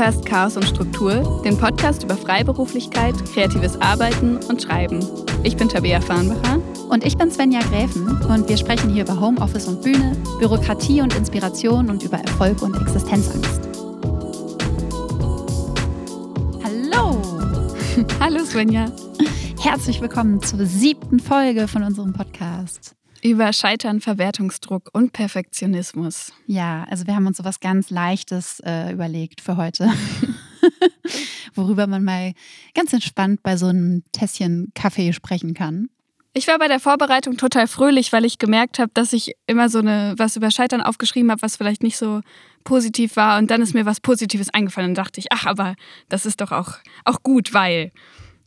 hörst Chaos und Struktur, den Podcast über Freiberuflichkeit, kreatives Arbeiten und Schreiben. Ich bin Tabea Farnbacher. Und ich bin Svenja Gräfen und wir sprechen hier über Homeoffice und Bühne, Bürokratie und Inspiration und über Erfolg und Existenzangst. Hallo! Hallo Svenja. Herzlich willkommen zur siebten Folge von unserem Podcast. Über Scheitern, Verwertungsdruck und Perfektionismus. Ja, also wir haben uns so was ganz Leichtes äh, überlegt für heute. Worüber man mal ganz entspannt bei so einem Tässchen Kaffee sprechen kann. Ich war bei der Vorbereitung total fröhlich, weil ich gemerkt habe, dass ich immer so eine was über Scheitern aufgeschrieben habe, was vielleicht nicht so positiv war. Und dann ist mir was Positives eingefallen und dachte ich, ach, aber das ist doch auch, auch gut, weil.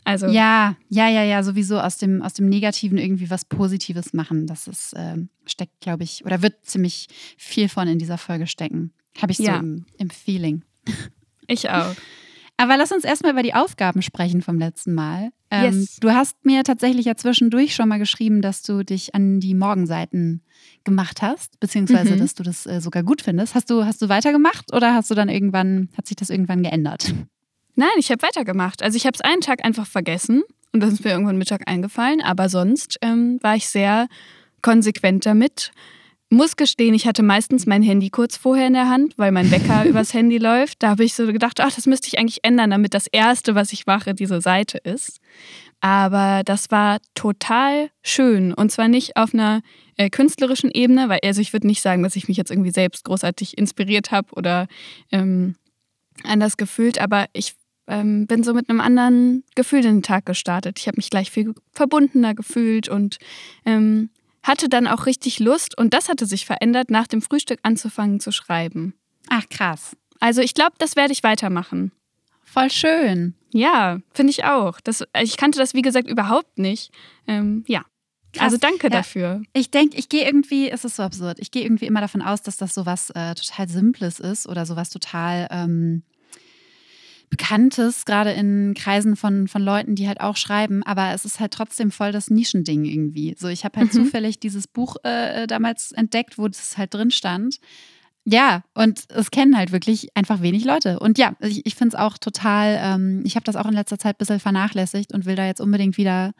Also ja, ja, ja, ja, sowieso aus dem, aus dem Negativen irgendwie was Positives machen. Das ist, ähm, steckt, glaube ich, oder wird ziemlich viel von in dieser Folge stecken. Habe ich so Ja. im, im Feeling. ich auch. Aber lass uns erstmal über die Aufgaben sprechen vom letzten Mal. Ähm, Yes. Du hast mir tatsächlich ja zwischendurch schon mal geschrieben, dass du dich an die Morgenseiten gemacht hast, beziehungsweise Mhm. dass du das äh, sogar gut findest. Hast du, hast du weitergemacht oder hast du dann irgendwann, hat sich das irgendwann geändert? Nein, ich habe weitergemacht. Also ich habe es einen Tag einfach vergessen und das ist mir irgendwann Mittag eingefallen. Aber sonst ähm, war ich sehr konsequent damit. Muss gestehen, ich hatte meistens mein Handy kurz vorher in der Hand, weil mein Wecker übers Handy läuft. Da habe ich so gedacht, ach, das müsste ich eigentlich ändern, damit das Erste, was ich mache, diese Seite ist. Aber das war total schön. Und zwar nicht auf einer äh, künstlerischen Ebene, weil also ich würde nicht sagen, dass ich mich jetzt irgendwie selbst großartig inspiriert habe oder ähm, anders gefühlt, aber ich ähm, bin so mit einem anderen Gefühl in den Tag gestartet. Ich habe mich gleich viel verbundener gefühlt und ähm, hatte dann auch richtig Lust, und das hatte sich verändert, nach dem Frühstück anzufangen zu schreiben. Ach, krass. Also ich glaube, das werde ich weitermachen. Voll schön. Ja, finde ich auch. Das, ich kannte das, wie gesagt, überhaupt nicht. Ähm, ja. Krass. Also danke Ja. dafür. Ich denke, ich gehe irgendwie, es ist so absurd, ich gehe irgendwie immer davon aus, dass das sowas äh, total Simples ist oder sowas total ähm, Bekanntes, gerade in Kreisen von, von Leuten, die halt auch schreiben, aber es ist halt trotzdem voll das Nischending irgendwie. So, ich habe halt Mhm. zufällig dieses Buch äh, damals entdeckt, wo das halt drin stand. Ja, und es kennen halt wirklich einfach wenig Leute. Und ja, ich, ich finde es auch total, ähm, ich habe das auch in letzter Zeit ein bisschen vernachlässigt und will da jetzt unbedingt wieder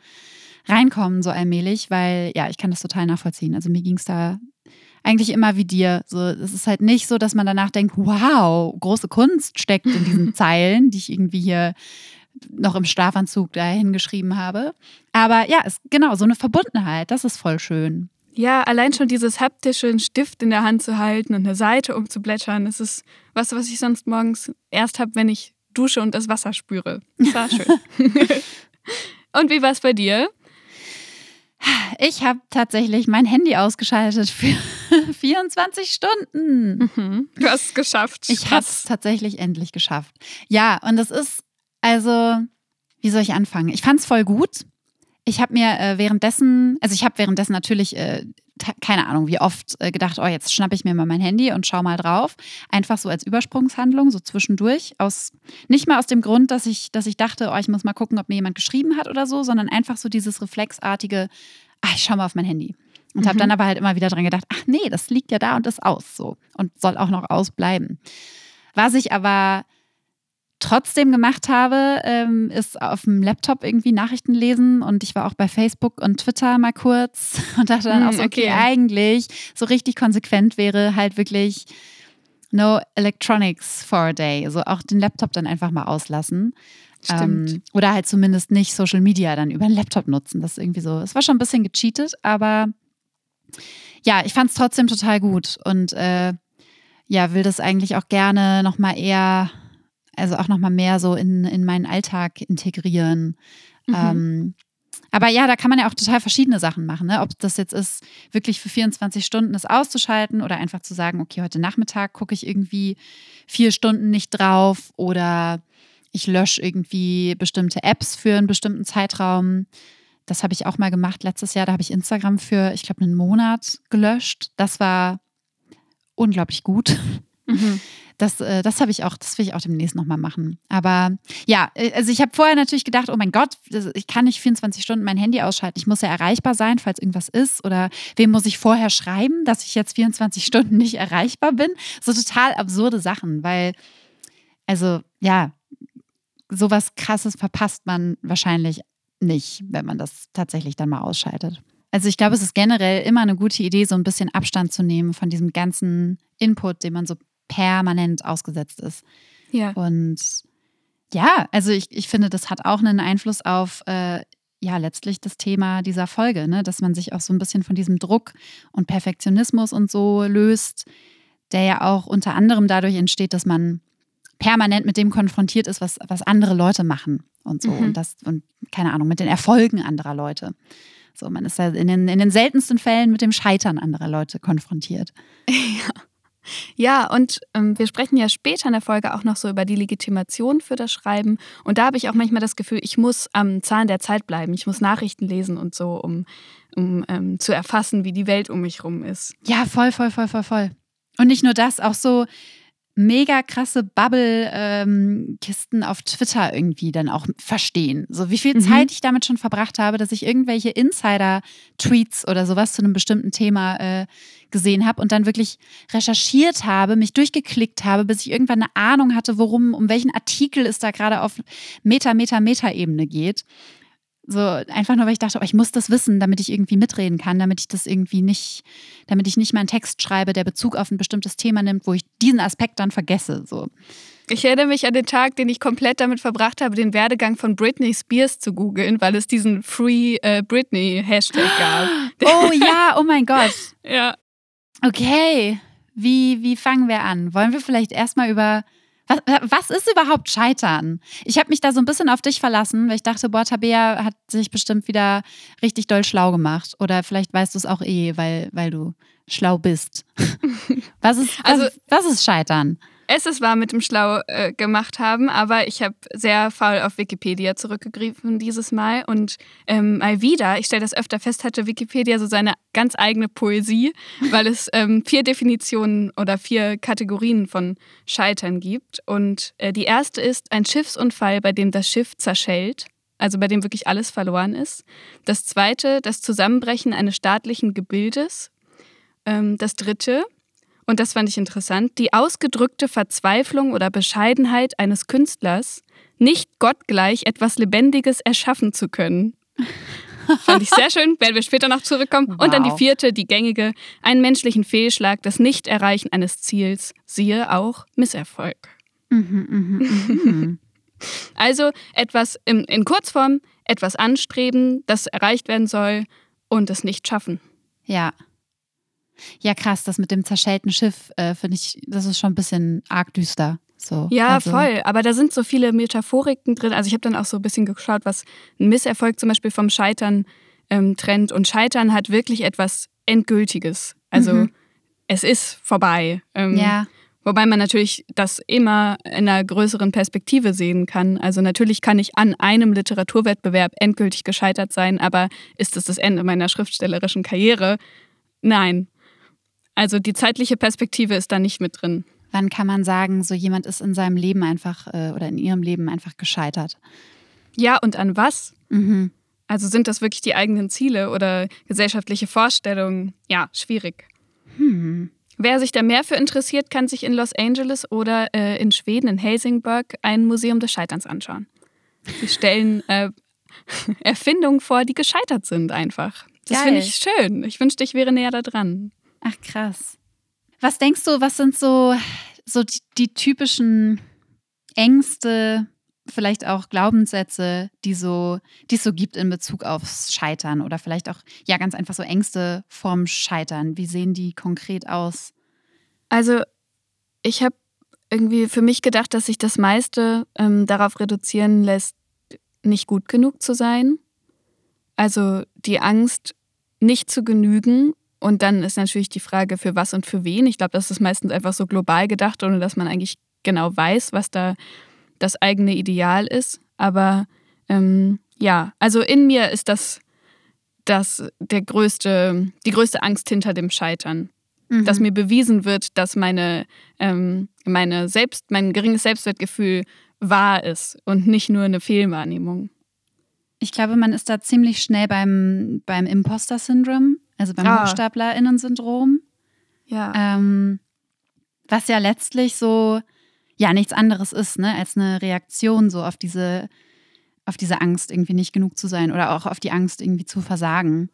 reinkommen, so allmählich, weil ja, ich kann das total nachvollziehen. Also mir ging es da eigentlich immer wie dir. So, es ist halt nicht so, dass man danach denkt, wow, große Kunst steckt in diesen Zeilen, die ich irgendwie hier noch im Schlafanzug da hingeschrieben habe. Aber ja, es, genau, so eine Verbundenheit, das ist voll schön. Ja, allein schon dieses haptische, einen Stift in der Hand zu halten und eine Seite umzublättern, das ist was, was ich sonst morgens erst habe, wenn ich dusche und das Wasser spüre. Das war schön. und wie war es bei dir? Ich habe tatsächlich mein Handy ausgeschaltet für 24 Stunden. Mhm. Du hast es geschafft. Ich habe es tatsächlich endlich geschafft. Ja, und das ist, also, wie soll ich anfangen? Ich fand es voll gut. Ich habe mir äh, währenddessen, also ich habe währenddessen natürlich, äh, keine Ahnung, wie oft äh, gedacht, oh, jetzt schnappe ich mir mal mein Handy und schau mal drauf. Einfach so als Übersprungshandlung, so zwischendurch. Aus, nicht mal aus dem Grund, dass ich, dass ich dachte, oh, ich muss mal gucken, ob mir jemand geschrieben hat oder so, sondern einfach so dieses reflexartige, ah, ich schau mal auf mein Handy. Und habe Mhm. dann aber halt immer wieder dran gedacht, ach nee, das liegt ja da und ist aus so und soll auch noch ausbleiben. Was ich aber trotzdem gemacht habe, ähm, ist auf dem Laptop irgendwie Nachrichten lesen und ich war auch bei Facebook und Twitter mal kurz und dachte dann Hm, auch so, okay, okay. eigentlich so richtig konsequent wäre halt wirklich no electronics for a day. Also auch den Laptop dann einfach mal auslassen. Stimmt. Ähm, oder halt zumindest nicht Social Media dann über den Laptop nutzen. Das ist irgendwie so, es war schon ein bisschen gecheatet, aber ja, ich fand es trotzdem total gut und äh, ja, will das eigentlich auch gerne nochmal eher, also auch nochmal mehr so in, in meinen Alltag integrieren. Mhm. Ähm, aber ja, da kann man ja auch total verschiedene Sachen machen. Ne? Ob das jetzt ist, wirklich für 24 Stunden das auszuschalten oder einfach zu sagen, okay, heute Nachmittag gucke ich irgendwie vier Stunden nicht drauf oder ich lösche irgendwie bestimmte Apps für einen bestimmten Zeitraum. Das habe ich auch mal gemacht letztes Jahr. Da habe ich Instagram für, ich glaube, einen Monat gelöscht. Das war unglaublich gut. Mhm. Das, äh, das habe ich auch, das will ich auch demnächst nochmal machen. Aber ja, äh, also ich habe vorher natürlich gedacht, oh mein Gott, ich kann nicht 24 Stunden mein Handy ausschalten. Ich muss ja erreichbar sein, falls irgendwas ist. Oder wem muss ich vorher schreiben, dass ich jetzt 24 Stunden nicht erreichbar bin? So total absurde Sachen, weil Also ja, sowas krasses verpasst man wahrscheinlich nicht, wenn man das tatsächlich dann mal ausschaltet. Also ich glaube, es ist generell immer eine gute Idee, so ein bisschen Abstand zu nehmen von diesem ganzen Input, dem man so permanent ausgesetzt ist. Ja. Und ja, also ich, ich finde, das hat auch einen Einfluss auf äh, ja letztlich das Thema dieser Folge, ne? dass man sich auch so ein bisschen von diesem Druck und Perfektionismus und so löst, der ja auch unter anderem dadurch entsteht, dass man permanent mit dem konfrontiert ist, was, was andere Leute machen und so. Mhm. Und das, und keine Ahnung, mit den Erfolgen anderer Leute. So, man ist ja in den, in den seltensten Fällen mit dem Scheitern anderer Leute konfrontiert. Ja. Ja, und ähm, wir sprechen ja später in der Folge auch noch so über die Legitimation für das Schreiben. Und da habe ich auch manchmal das Gefühl, ich muss am Zahn der Zeit bleiben. Ich muss Nachrichten lesen und so, um, um ähm, zu erfassen, wie die Welt um mich rum ist. Ja, voll, voll, voll, voll, voll. Und nicht nur das, auch so mega krasse Bubble-Kisten ähm, auf Twitter irgendwie dann auch verstehen. So wie viel mhm. Zeit ich damit schon verbracht habe, dass ich irgendwelche Insider-Tweets oder sowas zu einem bestimmten Thema äh, gesehen habe und dann wirklich recherchiert habe, mich durchgeklickt habe, bis ich irgendwann eine Ahnung hatte, worum, um welchen Artikel es da gerade auf Meta, Meta, Meta-Ebene geht. So einfach nur, weil ich dachte, oh, ich muss das wissen, damit ich irgendwie mitreden kann, damit ich das irgendwie nicht, damit ich nicht mal einen Text schreibe, der Bezug auf ein bestimmtes Thema nimmt, wo ich diesen Aspekt dann vergesse. So. Ich erinnere mich an den Tag, den ich komplett damit verbracht habe, den Werdegang von Britney Spears zu googeln, weil es diesen Free äh, Britney Hashtag gab. Oh ja, oh mein Gott. ja. Okay. Wie, wie fangen wir an? Wollen wir vielleicht erstmal über was, was ist überhaupt Scheitern? Ich habe mich da so ein bisschen auf dich verlassen, weil ich dachte, boah, Tabea hat sich bestimmt wieder richtig doll schlau gemacht. Oder vielleicht weißt du es auch eh, weil, weil du schlau bist. was, ist, was, also, was ist Scheitern? Es ist wahr mit dem Schlau äh, gemacht haben, aber ich habe sehr faul auf Wikipedia zurückgegriffen dieses Mal und ähm, mal wieder, ich stelle das öfter fest, hatte Wikipedia so seine ganz eigene Poesie, weil es ähm, vier Definitionen oder vier Kategorien von Scheitern gibt. Und äh, die erste ist ein Schiffsunfall, bei dem das Schiff zerschellt. Also bei dem wirklich alles verloren ist. Das zweite, das Zusammenbrechen eines staatlichen Gebildes. Ähm, das dritte, und das fand ich interessant, die ausgedrückte Verzweiflung oder Bescheidenheit eines Künstlers, nicht gottgleich etwas Lebendiges erschaffen zu können. Fand ich sehr schön, werden wir später noch zurückkommen. Wow. Und dann die vierte, die gängige, einen menschlichen Fehlschlag, das Nicht-Erreichen eines Ziels, siehe auch Misserfolg. Mhm, mh, mh. also etwas in, in Kurzform, etwas anstreben, das erreicht werden soll und es nicht schaffen. Ja. Ja, krass, das mit dem zerschellten Schiff, äh, finde ich, das ist schon ein bisschen arg düster. So, ja, also. voll. Aber da sind so viele Metaphoriken drin. Also ich habe dann auch so ein bisschen geschaut, was ein Misserfolg zum Beispiel vom Scheitern ähm, trennt. Und Scheitern hat wirklich etwas Endgültiges. Also mhm. es ist vorbei. Ähm, ja. Wobei man natürlich das immer in einer größeren Perspektive sehen kann. Also natürlich kann ich an einem Literaturwettbewerb endgültig gescheitert sein, aber ist es das Ende meiner schriftstellerischen Karriere? Nein, also die zeitliche Perspektive ist da nicht mit drin. Wann kann man sagen, so jemand ist in seinem Leben einfach äh, oder in ihrem Leben einfach gescheitert? Ja, und an was? Mhm. Also sind das wirklich die eigenen Ziele oder gesellschaftliche Vorstellungen? Ja, schwierig. Hm. Wer sich da mehr für interessiert, kann sich in Los Angeles oder äh, in Schweden, in Helsingborg, ein Museum des Scheiterns anschauen. Sie stellen äh, Erfindungen vor, die gescheitert sind einfach. Das finde ich schön. Ich wünschte, ich wäre näher da dran. Ach krass. Was denkst du, was sind so, so die, die typischen Ängste, vielleicht auch Glaubenssätze, die, so, die es so gibt in Bezug aufs Scheitern oder vielleicht auch, ja, ganz einfach so Ängste vorm Scheitern. Wie sehen die konkret aus? Also, ich habe irgendwie für mich gedacht, dass sich das meiste ähm, darauf reduzieren lässt, nicht gut genug zu sein. Also die Angst, nicht zu genügen und dann ist natürlich die Frage, für was und für wen. Ich glaube, das ist meistens einfach so global gedacht, ohne dass man eigentlich genau weiß, was da das eigene Ideal ist. Aber ähm, ja, also in mir ist das, das der größte, die größte Angst hinter dem Scheitern. Mhm. Dass mir bewiesen wird, dass meine, ähm, meine Selbst, mein geringes Selbstwertgefühl wahr ist und nicht nur eine Fehlwahrnehmung. Ich glaube, man ist da ziemlich schnell beim, beim Imposter-Syndrom. Also beim ah. HochstaplerInnen-Syndrom. Ja. Ähm, was ja letztlich so, ja nichts anderes ist, ne, als eine Reaktion so auf diese, auf diese Angst, irgendwie nicht genug zu sein oder auch auf die Angst, irgendwie zu versagen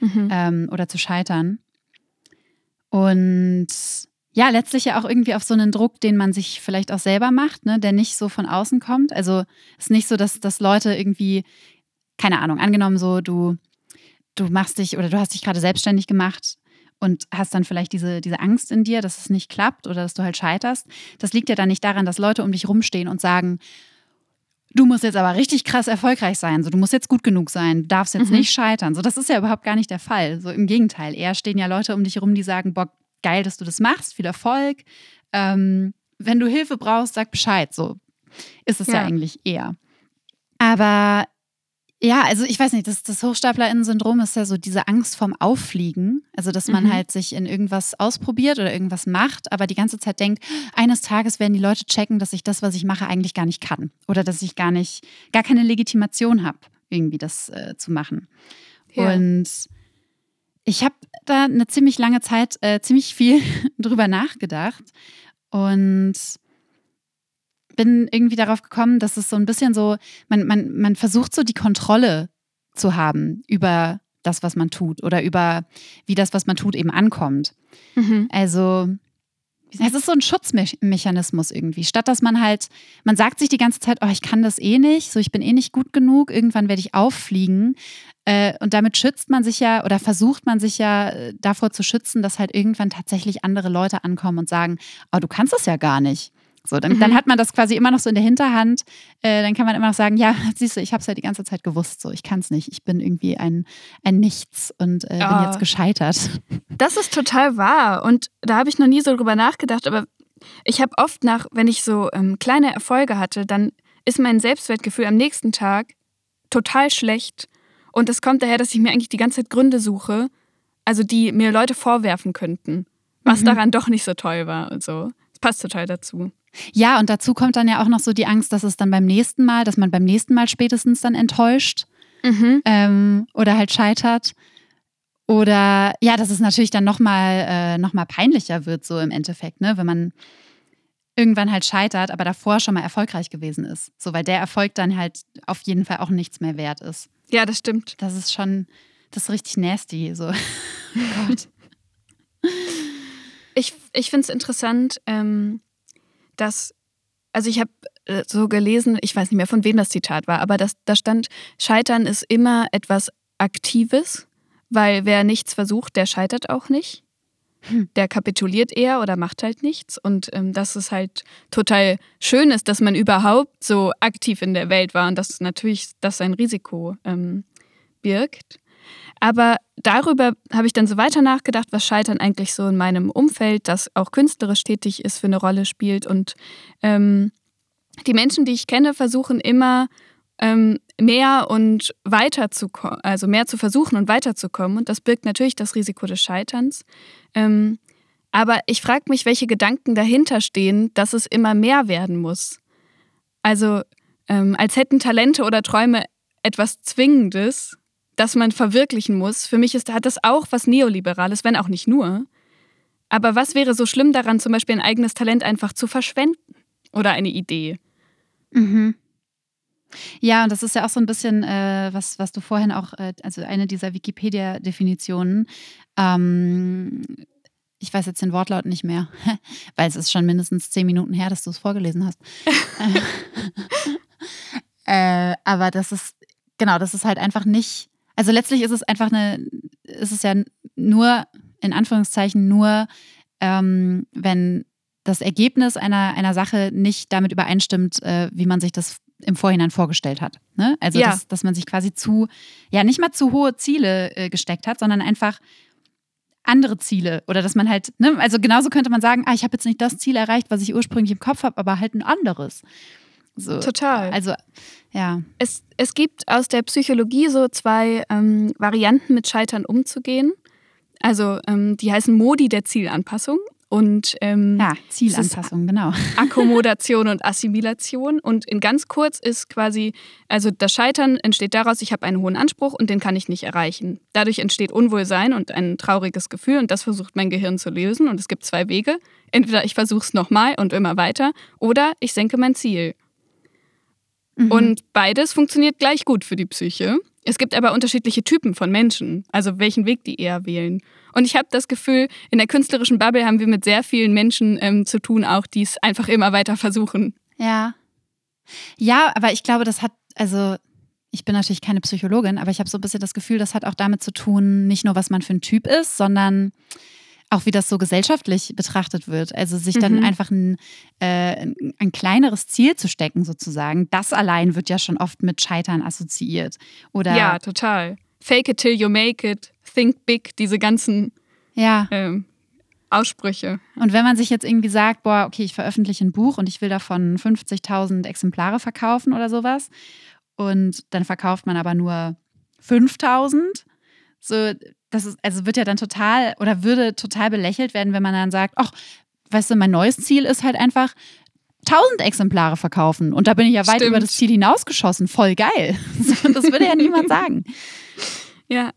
mhm. ähm, oder zu scheitern. Und ja, letztlich ja auch irgendwie auf so einen Druck, den man sich vielleicht auch selber macht, ne, der nicht so von außen kommt. Also es ist nicht so, dass, dass Leute irgendwie, keine Ahnung, angenommen so, du, du machst dich oder du hast dich gerade selbstständig gemacht und hast dann vielleicht diese, diese Angst in dir, dass es nicht klappt oder dass du halt scheiterst. Das liegt ja dann nicht daran, dass Leute um dich rumstehen und sagen, du musst jetzt aber richtig krass erfolgreich sein, so du musst jetzt gut genug sein, du darfst jetzt mhm. nicht scheitern. So das ist ja überhaupt gar nicht der Fall. So im Gegenteil, eher stehen ja Leute um dich rum, die sagen, boah, geil, dass du das machst, viel Erfolg. Ähm, wenn du Hilfe brauchst, sag Bescheid. So ist es ja, ja eigentlich eher. Aber ja, also ich weiß nicht, das, das Hochstaplerinnen-Syndrom ist ja so diese Angst vorm Auffliegen. Also, dass man mhm. halt sich in irgendwas ausprobiert oder irgendwas macht, aber die ganze Zeit denkt, eines Tages werden die Leute checken, dass ich das, was ich mache, eigentlich gar nicht kann. Oder dass ich gar nicht, gar keine Legitimation habe, irgendwie das äh, zu machen. Ja. Und ich habe da eine ziemlich lange Zeit äh, ziemlich viel drüber nachgedacht. Und bin irgendwie darauf gekommen, dass es so ein bisschen so, man, man, man versucht so die Kontrolle zu haben über das, was man tut oder über wie das, was man tut, eben ankommt. Mhm. Also es ist so ein Schutzmechanismus irgendwie. Statt dass man halt, man sagt sich die ganze Zeit, oh, ich kann das eh nicht, so ich bin eh nicht gut genug, irgendwann werde ich auffliegen. Äh, und damit schützt man sich ja oder versucht man sich ja äh, davor zu schützen, dass halt irgendwann tatsächlich andere Leute ankommen und sagen, oh, du kannst es ja gar nicht. So, dann, mhm. dann, hat man das quasi immer noch so in der Hinterhand. Äh, dann kann man immer noch sagen, ja, siehst du, ich habe es ja die ganze Zeit gewusst, so ich kann es nicht. Ich bin irgendwie ein, ein Nichts und äh, oh. bin jetzt gescheitert. Das ist total wahr. Und da habe ich noch nie so drüber nachgedacht, aber ich habe oft nach, wenn ich so ähm, kleine Erfolge hatte, dann ist mein Selbstwertgefühl am nächsten Tag total schlecht. Und das kommt daher, dass ich mir eigentlich die ganze Zeit Gründe suche, also die mir Leute vorwerfen könnten, was mhm. daran doch nicht so toll war und so. Passt total dazu. Ja, und dazu kommt dann ja auch noch so die Angst, dass es dann beim nächsten Mal, dass man beim nächsten Mal spätestens dann enttäuscht mhm. ähm, oder halt scheitert. Oder ja, dass es natürlich dann nochmal äh, noch peinlicher wird, so im Endeffekt, ne? wenn man irgendwann halt scheitert, aber davor schon mal erfolgreich gewesen ist. So, weil der Erfolg dann halt auf jeden Fall auch nichts mehr wert ist. Ja, das stimmt. Das ist schon, das ist richtig nasty. So. oh Gott. Ich, ich finde es interessant, ähm, dass, also ich habe äh, so gelesen, ich weiß nicht mehr, von wem das Zitat war, aber das, da stand, Scheitern ist immer etwas Aktives, weil wer nichts versucht, der scheitert auch nicht. Hm. Der kapituliert eher oder macht halt nichts. Und ähm, dass es halt total schön ist, dass man überhaupt so aktiv in der Welt war und dass natürlich das ein Risiko ähm, birgt. Aber darüber habe ich dann so weiter nachgedacht, was Scheitern eigentlich so in meinem Umfeld, das auch künstlerisch tätig ist, für eine Rolle spielt. Und ähm, die Menschen, die ich kenne, versuchen immer ähm, mehr und weiter zu also mehr zu versuchen und weiterzukommen. Und das birgt natürlich das Risiko des Scheiterns. Ähm, aber ich frage mich, welche Gedanken dahinter stehen, dass es immer mehr werden muss. Also ähm, als hätten Talente oder Träume etwas Zwingendes, das man verwirklichen muss. Für mich ist, hat das auch was Neoliberales, wenn auch nicht nur. Aber was wäre so schlimm daran, zum Beispiel ein eigenes Talent einfach zu verschwenden? Oder eine Idee? Mhm. Ja, und das ist ja auch so ein bisschen, äh, was, was du vorhin auch, äh, also eine dieser Wikipedia-Definitionen, ähm, ich weiß jetzt den Wortlaut nicht mehr, weil es ist schon mindestens zehn Minuten her, dass du es vorgelesen hast. äh, aber das ist, genau, das ist halt einfach nicht also letztlich ist es einfach eine, ist es ja nur, in Anführungszeichen, nur, ähm, wenn das Ergebnis einer, einer Sache nicht damit übereinstimmt, äh, wie man sich das im Vorhinein vorgestellt hat. Ne? Also, ja. dass, dass man sich quasi zu, ja, nicht mal zu hohe Ziele äh, gesteckt hat, sondern einfach andere Ziele oder dass man halt, ne, also genauso könnte man sagen, ah, ich habe jetzt nicht das Ziel erreicht, was ich ursprünglich im Kopf habe, aber halt ein anderes. So, Total. Also, ja. Es, es gibt aus der Psychologie so zwei ähm, Varianten, mit Scheitern umzugehen. Also, ähm, die heißen Modi der Zielanpassung und ähm, ja, Zielanpassung, genau. Akkommodation und Assimilation. Und in ganz kurz ist quasi, also das Scheitern entsteht daraus, ich habe einen hohen Anspruch und den kann ich nicht erreichen. Dadurch entsteht Unwohlsein und ein trauriges Gefühl und das versucht mein Gehirn zu lösen. Und es gibt zwei Wege. Entweder ich versuche es nochmal und immer weiter oder ich senke mein Ziel. Mhm. Und beides funktioniert gleich gut für die Psyche. Es gibt aber unterschiedliche Typen von Menschen, also welchen Weg die eher wählen. Und ich habe das Gefühl, in der künstlerischen Bubble haben wir mit sehr vielen Menschen ähm, zu tun, auch die es einfach immer weiter versuchen. Ja. Ja, aber ich glaube, das hat, also ich bin natürlich keine Psychologin, aber ich habe so ein bisschen das Gefühl, das hat auch damit zu tun, nicht nur, was man für ein Typ ist, sondern auch wie das so gesellschaftlich betrachtet wird. Also sich dann mhm. einfach ein, äh, ein kleineres Ziel zu stecken, sozusagen. Das allein wird ja schon oft mit Scheitern assoziiert. Oder ja, total. Fake it till you make it, think big, diese ganzen ja. Ähm, Aussprüche. Und wenn man sich jetzt irgendwie sagt, boah, okay, ich veröffentliche ein Buch und ich will davon 50.000 Exemplare verkaufen oder sowas, und dann verkauft man aber nur 5.000, so das ist, also wird ja dann total oder würde total belächelt werden, wenn man dann sagt, ach, weißt du, mein neues Ziel ist halt einfach 1000 Exemplare verkaufen und da bin ich ja weit Stimmt. über das Ziel hinausgeschossen, voll geil. Das würde ja niemand sagen. Ja.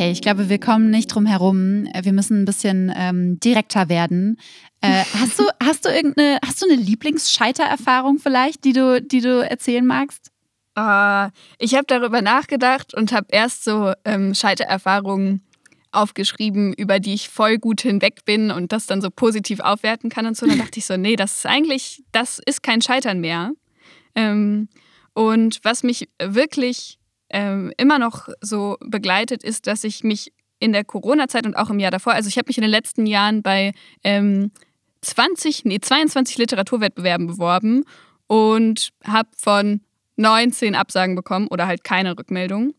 Okay, ich glaube, wir kommen nicht drum herum. Wir müssen ein bisschen ähm, direkter werden. Äh, hast du, hast du irgendeine, hast du eine Lieblingsscheitererfahrung vielleicht, die du, die du erzählen magst? Uh, ich habe darüber nachgedacht und habe erst so ähm, Scheitererfahrungen aufgeschrieben, über die ich voll gut hinweg bin und das dann so positiv aufwerten kann und so. Dann dachte ich so, nee, das ist eigentlich, das ist kein Scheitern mehr. Ähm, und was mich wirklich ähm, immer noch so begleitet, ist, dass ich mich in der Corona-Zeit und auch im Jahr davor, also ich habe mich in den letzten Jahren bei ähm, 20, nee, 22 Literaturwettbewerben beworben und habe von 19 Absagen bekommen oder halt keine Rückmeldung.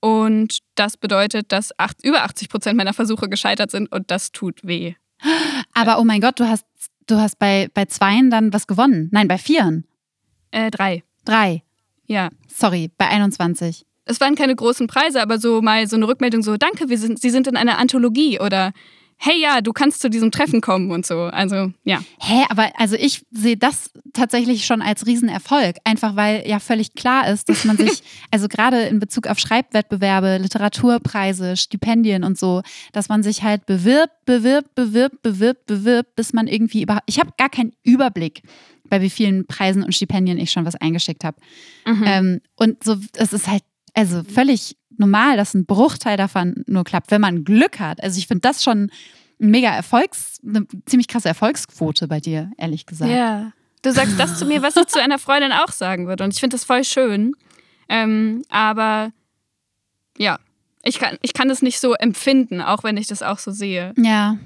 Und das bedeutet, dass acht, über 80 Prozent meiner Versuche gescheitert sind und das tut weh. Aber oh mein Gott, du hast, du hast bei, bei zweien dann was gewonnen. Nein, bei vieren. Äh, drei. Drei. Ja. Sorry, bei 21. Es waren keine großen Preise, aber so mal so eine Rückmeldung so, danke, wir sind, Sie sind in einer Anthologie oder hey ja, du kannst zu diesem Treffen kommen und so. Also ja. Hä, aber also ich sehe das tatsächlich schon als Riesenerfolg, einfach weil ja völlig klar ist, dass man sich, also gerade in Bezug auf Schreibwettbewerbe, Literaturpreise, Stipendien und so, dass man sich halt bewirbt, bewirbt, bewirbt, bewirbt, bewirbt, bis man irgendwie überhaupt, ich habe gar keinen Überblick bei wie vielen Preisen und Stipendien ich schon was eingeschickt habe. Mhm. Ähm, und so, es ist halt, also völlig normal, dass ein Bruchteil davon nur klappt, wenn man Glück hat. Also ich finde das schon ein mega Erfolgs, eine ziemlich krasse Erfolgsquote bei dir, ehrlich gesagt. Ja. Du sagst das zu mir, was ich zu einer Freundin auch sagen würde. Und ich finde das voll schön. Ähm, aber ja, ich kann, ich kann das nicht so empfinden, auch wenn ich das auch so sehe. Ja.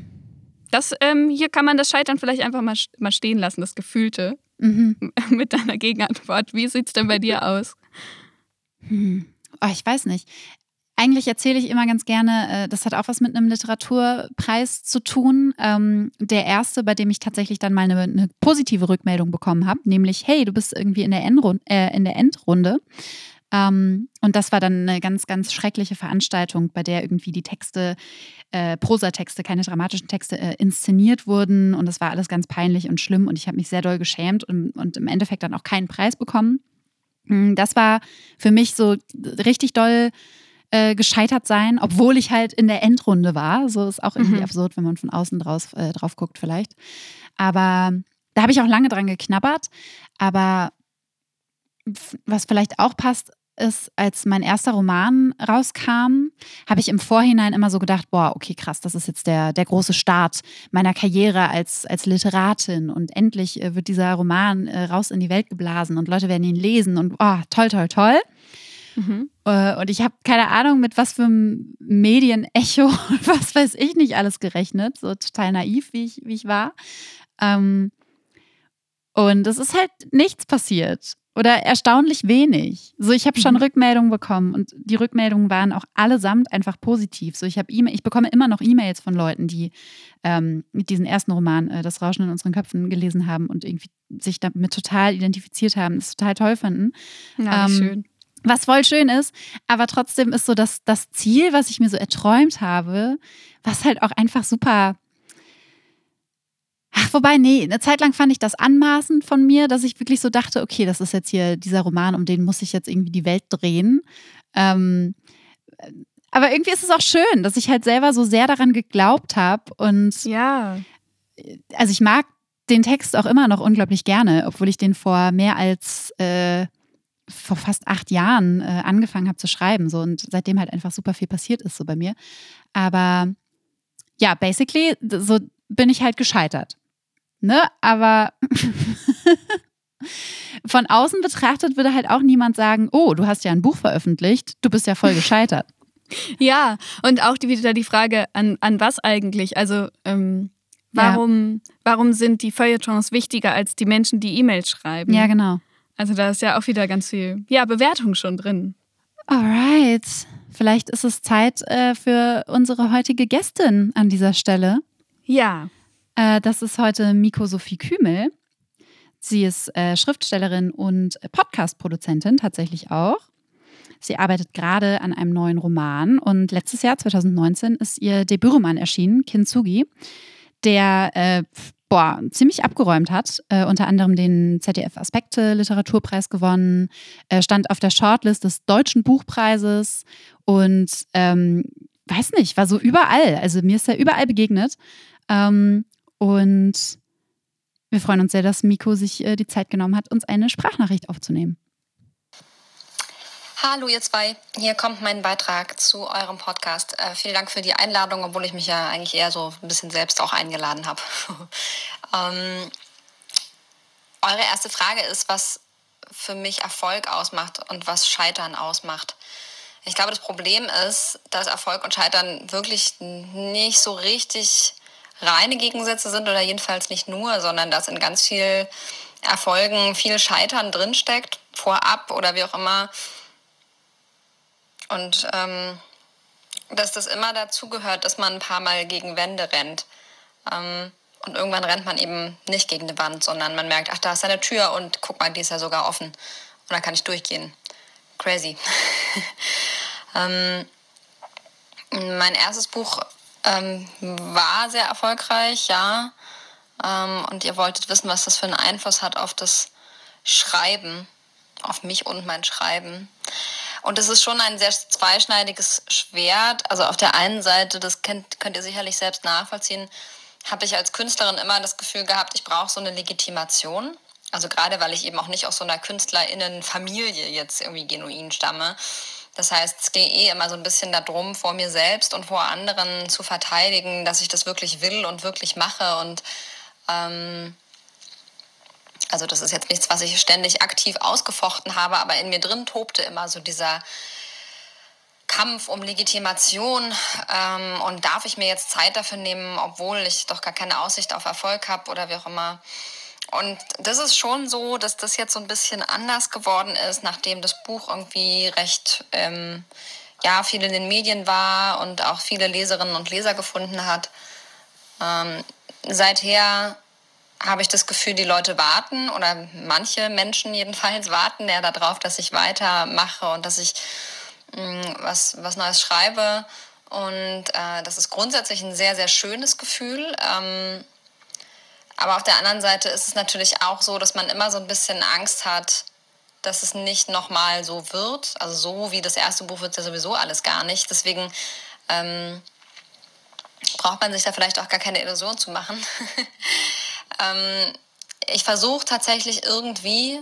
Das, ähm, hier kann man das Scheitern vielleicht einfach mal, mal stehen lassen, das Gefühlte. Mhm. Mit deiner Gegenantwort. Wie sieht es denn bei dir aus? Hm oh, ich weiß nicht. Eigentlich erzähle ich immer ganz gerne, äh, das hat auch was mit einem Literaturpreis zu tun. Ähm, der erste, bei dem ich tatsächlich dann mal eine, eine positive Rückmeldung bekommen habe, nämlich, hey, du bist irgendwie in der, Endrunde. Äh, in der Endrunde. Ähm, und das war dann eine ganz, ganz schreckliche Veranstaltung, bei der irgendwie die Texte, äh, Prosatexte, keine dramatischen Texte, äh, inszeniert wurden. Und das war alles ganz peinlich und schlimm. Und ich habe mich sehr doll geschämt und, und im Endeffekt dann auch keinen Preis bekommen. Hm, das war für mich so richtig doll äh, gescheitert sein, obwohl ich halt in der Endrunde war. So ist auch irgendwie mhm. absurd, wenn man von außen draus, äh, drauf guckt, vielleicht. Aber da habe ich auch lange dran geknabbert. Aber was vielleicht auch passt, ist, als mein erster Roman rauskam, habe ich im Vorhinein immer so gedacht, boah, okay, krass, das ist jetzt der, der große Start meiner Karriere als, als Literatin und endlich äh, wird dieser Roman äh, raus in die Welt geblasen und Leute werden ihn lesen und oh, toll, toll, toll. Mhm. Äh, und ich habe keine Ahnung, mit was für einem Medienecho und was weiß ich nicht alles gerechnet, so total naiv, wie ich, wie ich war. Ähm, und es ist halt nichts passiert oder erstaunlich wenig. So, ich habe schon mhm. Rückmeldungen bekommen und die Rückmeldungen waren auch allesamt einfach positiv. So, ich habe e ich bekomme immer noch E-Mails von Leuten, die ähm, mit diesem ersten Roman äh, Das Rauschen in unseren Köpfen gelesen haben und irgendwie sich damit total identifiziert haben, das total toll fanden. Ja, ähm, schön. Was voll schön ist, aber trotzdem ist so das, das Ziel, was ich mir so erträumt habe, was halt auch einfach super Ach, wobei, nee, eine Zeit lang fand ich das anmaßend von mir, dass ich wirklich so dachte, okay, das ist jetzt hier dieser Roman, um den muss ich jetzt irgendwie die Welt drehen. Ähm, aber irgendwie ist es auch schön, dass ich halt selber so sehr daran geglaubt habe. Und ja. Also ich mag den Text auch immer noch unglaublich gerne, obwohl ich den vor mehr als äh, vor fast acht Jahren äh, angefangen habe zu schreiben. So und seitdem halt einfach super viel passiert ist so bei mir. Aber ja, basically, so bin ich halt gescheitert. Ne? Aber von außen betrachtet würde halt auch niemand sagen, oh, du hast ja ein Buch veröffentlicht, du bist ja voll gescheitert. ja, und auch die, wieder die Frage, an, an was eigentlich? Also, ähm, warum, ja. warum sind die Feuilletons wichtiger als die Menschen, die E-Mails schreiben? Ja, genau. Also da ist ja auch wieder ganz viel, ja, Bewertung schon drin. Alright. Vielleicht ist es Zeit äh, für unsere heutige Gästin an dieser Stelle. Ja. Äh, das ist heute Miko Sophie Kümel. Sie ist äh, Schriftstellerin und Podcast-Produzentin tatsächlich auch. Sie arbeitet gerade an einem neuen Roman und letztes Jahr, 2019, ist ihr Debütroman erschienen, Kintsugi, der äh, boah, ziemlich abgeräumt hat. Äh, unter anderem den ZDF Aspekte Literaturpreis gewonnen, äh, stand auf der Shortlist des Deutschen Buchpreises und ähm, weiß nicht, war so überall. Also mir ist er überall begegnet. Ähm, und wir freuen uns sehr, dass Miko sich äh, die Zeit genommen hat, uns eine Sprachnachricht aufzunehmen. Hallo ihr zwei, hier kommt mein Beitrag zu eurem Podcast. Äh, vielen Dank für die Einladung, obwohl ich mich ja eigentlich eher so ein bisschen selbst auch eingeladen habe. ähm, eure erste Frage ist, was für mich Erfolg ausmacht und was Scheitern ausmacht. Ich glaube, das Problem ist, dass Erfolg und Scheitern wirklich nicht so richtig reine Gegensätze sind oder jedenfalls nicht nur, sondern dass in ganz viel Erfolgen viel Scheitern drinsteckt, vorab oder wie auch immer. Und ähm, dass das immer dazu gehört, dass man ein paar Mal gegen Wände rennt. Ähm, und irgendwann rennt man eben nicht gegen eine Wand, sondern man merkt, ach, da ist eine Tür und guck mal, die ist ja sogar offen. Und da kann ich durchgehen. Crazy. ähm, mein erstes Buch ähm, war sehr erfolgreich, ja. Ähm, und ihr wolltet wissen, was das für einen Einfluss hat auf das Schreiben, auf mich und mein Schreiben. Und es ist schon ein sehr zweischneidiges Schwert. Also auf der einen Seite, das könnt, könnt ihr sicherlich selbst nachvollziehen, habe ich als Künstlerin immer das Gefühl gehabt, ich brauche so eine Legitimation. Also gerade weil ich eben auch nicht aus so einer KünstlerInnen-Familie jetzt irgendwie genuin stamme. Das heißt, es gehe eh immer so ein bisschen darum, vor mir selbst und vor anderen zu verteidigen, dass ich das wirklich will und wirklich mache. Und ähm, also das ist jetzt nichts, was ich ständig aktiv ausgefochten habe, aber in mir drin tobte immer so dieser Kampf um Legitimation ähm, und darf ich mir jetzt Zeit dafür nehmen, obwohl ich doch gar keine Aussicht auf Erfolg habe oder wie auch immer. Und das ist schon so, dass das jetzt so ein bisschen anders geworden ist, nachdem das Buch irgendwie recht ähm, ja, viel in den Medien war und auch viele Leserinnen und Leser gefunden hat. Ähm, seither habe ich das Gefühl, die Leute warten oder manche Menschen jedenfalls warten ja darauf, dass ich weitermache und dass ich mh, mm, was, was Neues schreibe. Und äh, das ist grundsätzlich ein sehr, sehr schönes Gefühl. Ähm, aber auf der anderen Seite ist es natürlich auch so, dass man immer so ein bisschen Angst hat, dass es nicht nochmal so wird. Also so wie das erste Buch wird ja sowieso alles gar nicht. Deswegen ähm, braucht man sich da vielleicht auch gar keine Illusion zu machen. ähm, ich versuche tatsächlich irgendwie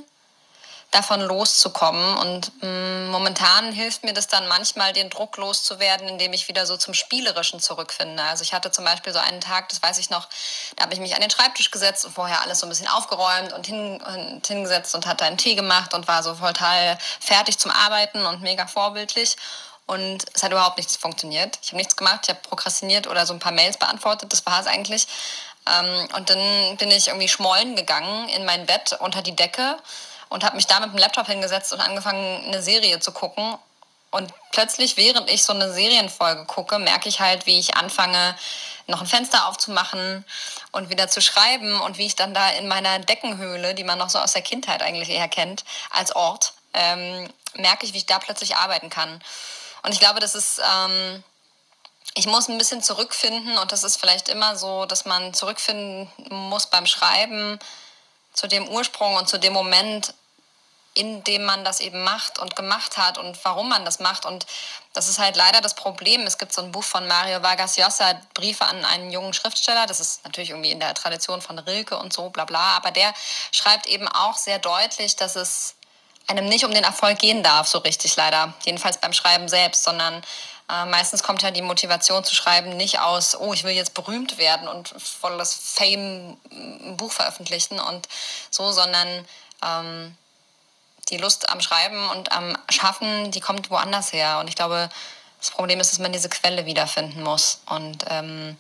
davon loszukommen. Und mh, mm, momentan hilft mir das dann manchmal, den Druck loszuwerden, indem ich wieder so zum Spielerischen zurückfinde. Also ich hatte zum Beispiel so einen Tag, das weiß ich noch, da habe ich mich an den Schreibtisch gesetzt und vorher alles so ein bisschen aufgeräumt und, hin, und hingesetzt und hatte einen Tee gemacht und war so total fertig zum Arbeiten und mega vorbildlich. Und es hat überhaupt nichts funktioniert. Ich habe nichts gemacht, ich habe prokrastiniert oder so ein paar Mails beantwortet, das war es eigentlich. Ähm, und dann bin ich irgendwie schmollen gegangen in mein Bett unter die Decke und habe mich da mit dem Laptop hingesetzt und angefangen, eine Serie zu gucken. Und plötzlich, während ich so eine Serienfolge gucke, merke ich halt, wie ich anfange, noch ein Fenster aufzumachen und wieder zu schreiben und wie ich dann da in meiner Deckenhöhle, die man noch so aus der Kindheit eigentlich eher kennt, als Ort, ähm, merke ich, wie ich da plötzlich arbeiten kann. Und ich glaube, das ist, ähm, ich muss ein bisschen zurückfinden und das ist vielleicht immer so, dass man zurückfinden muss beim Schreiben zu dem Ursprung und zu dem Moment, in dem man das eben macht und gemacht hat und warum man das macht. Und das ist halt leider das Problem. Es gibt so ein Buch von Mario Vargas Llosa, Briefe an einen jungen Schriftsteller. Das ist natürlich irgendwie in der Tradition von Rilke und so, bla bla. Aber der schreibt eben auch sehr deutlich, dass es einem nicht um den Erfolg gehen darf, so richtig leider. Jedenfalls beim Schreiben selbst, sondern äh, meistens kommt ja die Motivation zu schreiben nicht aus, oh, ich will jetzt berühmt werden und voll das Fame ein Buch veröffentlichen und so, sondern ähm, die Lust am Schreiben und am Schaffen, die kommt woanders her. Und ich glaube, das Problem ist, dass man diese Quelle wiederfinden muss. Und ähm,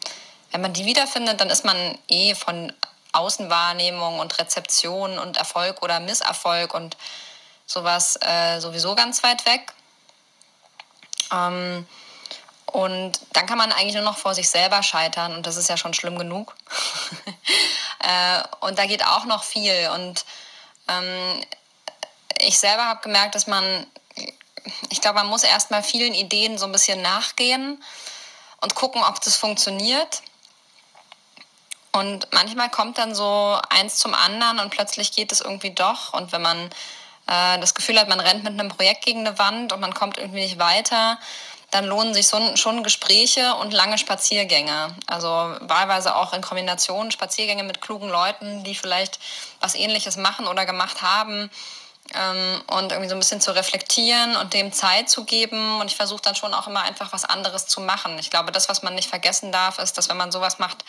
wenn man die wiederfindet, dann ist man eh von Außenwahrnehmung und Rezeption und Erfolg oder Misserfolg und sowas äh, sowieso ganz weit weg. Ähm, und dann kann man eigentlich nur noch vor sich selber scheitern und das ist ja schon schlimm genug. äh, und da geht auch noch viel. Und ähm, ich selber habe gemerkt, dass man, ich glaube, man muss erstmal vielen Ideen so ein bisschen nachgehen und gucken, ob das funktioniert. Und manchmal kommt dann so eins zum anderen und plötzlich geht es irgendwie doch. Und wenn man äh, das Gefühl hat, man rennt mit einem Projekt gegen eine Wand und man kommt irgendwie nicht weiter, dann lohnen sich so, schon Gespräche und lange Spaziergänge. Also wahlweise auch in Kombination Spaziergänge mit klugen Leuten, die vielleicht was Ähnliches machen oder gemacht haben ähm, und irgendwie so ein bisschen zu reflektieren und dem Zeit zu geben. Und ich versuche dann schon auch immer einfach was anderes zu machen. Ich glaube, das, was man nicht vergessen darf, ist, dass wenn man sowas macht,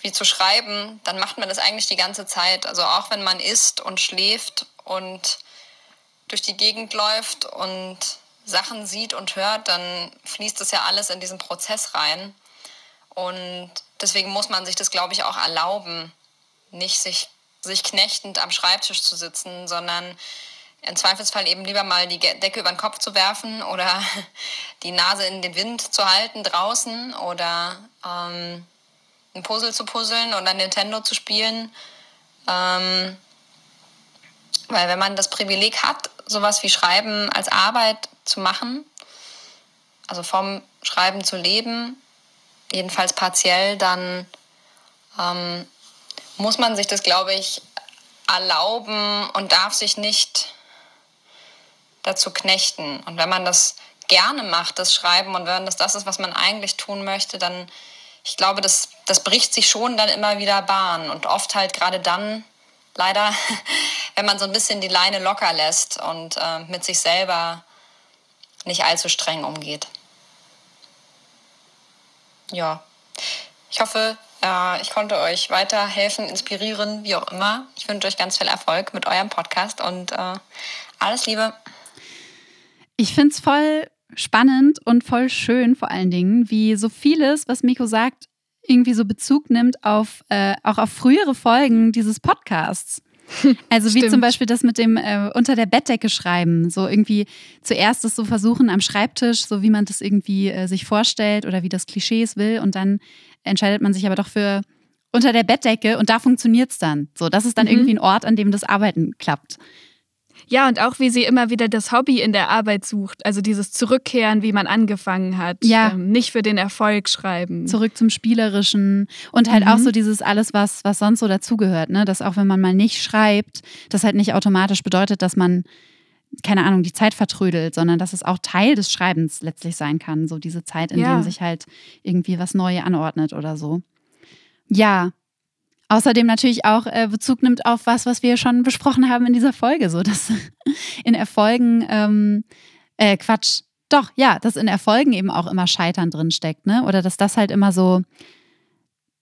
wie zu schreiben, dann macht man das eigentlich die ganze Zeit. Also auch wenn man isst und schläft und durch die Gegend läuft und Sachen sieht und hört, dann fließt das ja alles in diesen Prozess rein. Und deswegen muss man sich das, glaube ich, auch erlauben, nicht sich sich knechtend am Schreibtisch zu sitzen, sondern im Zweifelsfall eben lieber mal die Decke über den Kopf zu werfen oder die Nase in den Wind zu halten draußen oder ähm, ein Puzzle zu puzzeln oder Nintendo zu spielen. Ähm, weil wenn man das Privileg hat, sowas wie Schreiben als Arbeit zu machen, also vom Schreiben zu leben, jedenfalls partiell, dann ähm, muss man sich das, glaube ich, erlauben und darf sich nicht dazu knechten. Und wenn man das gerne macht, das Schreiben, und wenn das das ist, was man eigentlich tun möchte, dann, ich glaube, das, das bricht sich schon dann immer wieder Bahn. Und oft halt gerade dann, leider, wenn man so ein bisschen die Leine locker lässt und äh, mit sich selber nicht allzu streng umgeht. Ja, ich hoffe, ich konnte euch weiterhelfen, inspirieren, wie auch immer. Ich wünsche euch ganz viel Erfolg mit eurem Podcast und äh, alles Liebe. Ich finde es voll spannend und voll schön vor allen Dingen, wie so vieles, was Miko sagt, irgendwie so Bezug nimmt auf äh, auch auf frühere Folgen dieses Podcasts. Also wie Stimmt. zum Beispiel das mit dem äh, unter der Bettdecke schreiben. So irgendwie zuerst das so versuchen am Schreibtisch, so wie man das irgendwie äh, sich vorstellt oder wie das Klischee es will. Und dann entscheidet man sich aber doch für unter der Bettdecke und da funktioniert es dann. So, das ist dann mhm. irgendwie ein Ort, an dem das Arbeiten klappt. Ja, und auch wie sie immer wieder das Hobby in der Arbeit sucht. Also dieses Zurückkehren, wie man angefangen hat. Ja. Ähm, nicht für den Erfolg schreiben. Zurück zum Spielerischen. Und halt mhm. auch so dieses alles, was, was sonst so dazugehört. Ne? Dass auch wenn man mal nicht schreibt, das halt nicht automatisch bedeutet, dass man, keine Ahnung, die Zeit vertrödelt, sondern dass es auch Teil des Schreibens letztlich sein kann. So diese Zeit, in ja. dem sich halt irgendwie was Neues anordnet oder so. Ja, Außerdem natürlich auch äh, Bezug nimmt auf was, was wir schon besprochen haben in dieser Folge, so dass in Erfolgen, ähm, äh, Quatsch, doch, ja, dass in Erfolgen eben auch immer Scheitern drinsteckt, ne? Oder dass das halt immer so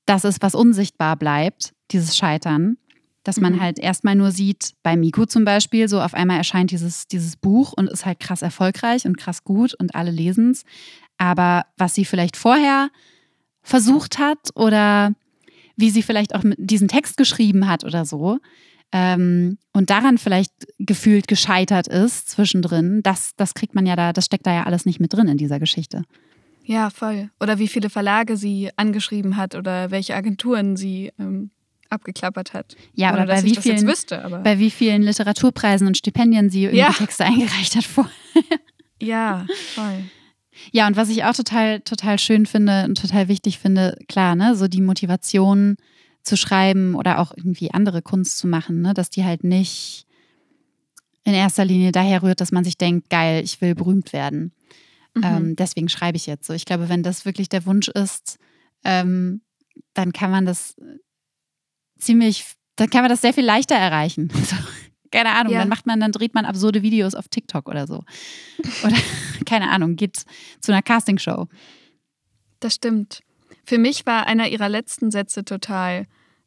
das ist, was unsichtbar bleibt, dieses Scheitern. Dass man mhm. halt erstmal nur sieht, bei Miko zum Beispiel, so auf einmal erscheint dieses, dieses Buch und ist halt krass erfolgreich und krass gut und alle lesen es. Aber was sie vielleicht vorher versucht hat oder wie sie vielleicht auch diesen Text geschrieben hat oder so. Ähm, und daran vielleicht gefühlt gescheitert ist zwischendrin, das, das kriegt man ja da, das steckt da ja alles nicht mit drin in dieser Geschichte. Ja, voll. Oder wie viele Verlage sie angeschrieben hat oder welche Agenturen sie ähm, abgeklappert hat. Ja, oder, oder bei, wie ich das jetzt vielen, wüsste. Aber bei wie vielen Literaturpreisen und Stipendien sie irgendwie Ja. Texte eingereicht hat vor. ja, voll. Ja, und was ich auch total, total schön finde und total wichtig finde, klar, ne, so die Motivation zu schreiben oder auch irgendwie andere Kunst zu machen, ne, dass die halt nicht in erster Linie daher rührt, dass man sich denkt, geil, ich will berühmt werden. Mhm. Ähm, deswegen schreibe ich jetzt so. Ich glaube, wenn das wirklich der Wunsch ist, ähm, dann kann man das ziemlich, dann kann man das sehr viel leichter erreichen. So, keine Ahnung, Ja. dann macht man, dann dreht man absurde Videos auf TikTok oder so. Oder keine Ahnung, geht zu einer Castingshow. Das stimmt. Für mich war einer ihrer letzten Sätze total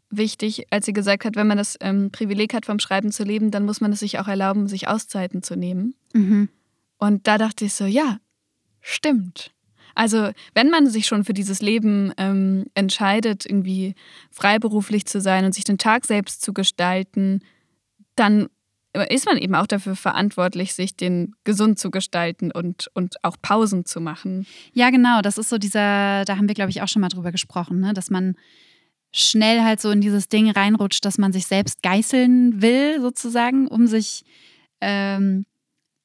wichtig, als sie gesagt hat, wenn man das ähm, Privileg hat, vom Schreiben zu leben, dann muss man es sich auch erlauben, sich Auszeiten zu nehmen. Mhm. Und da dachte ich so, ja, stimmt. Also wenn man sich schon für dieses Leben ähm, entscheidet, irgendwie freiberuflich zu sein und sich den Tag selbst zu gestalten, dann ist man eben auch dafür verantwortlich, sich den gesund zu gestalten und, und auch Pausen zu machen. Ja, genau. Das ist so dieser, da haben wir, glaube ich, auch schon mal drüber gesprochen, ne? dass man schnell halt so in dieses Ding reinrutscht, dass man sich selbst geißeln will, sozusagen, um sich ähm,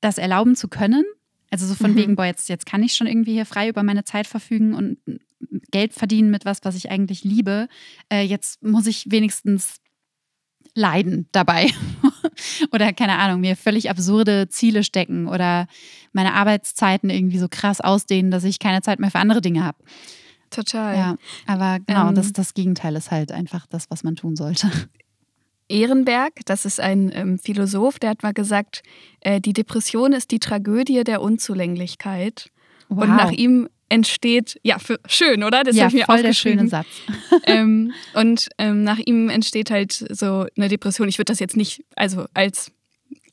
das erlauben zu können. Also so von Mhm. wegen, boah, jetzt, jetzt kann ich schon irgendwie hier frei über meine Zeit verfügen und Geld verdienen mit was, was ich eigentlich liebe. Äh, jetzt muss ich wenigstens leiden dabei. oder keine Ahnung, mir völlig absurde Ziele stecken oder meine Arbeitszeiten irgendwie so krass ausdehnen, dass ich keine Zeit mehr für andere Dinge habe. Total. Ja, aber genau, Ähm. das, das Gegenteil ist halt einfach das, was man tun sollte. Ehrenberg, das ist ein ähm, Philosoph, der hat mal gesagt, äh, die Depression ist die Tragödie der Unzulänglichkeit. Und nach ihm entsteht, ja, für, schön, oder? Das ja, habe ich mir voll der schöne Satz. ähm, und ähm, nach ihm entsteht halt so eine Depression. Ich würde das jetzt nicht, also als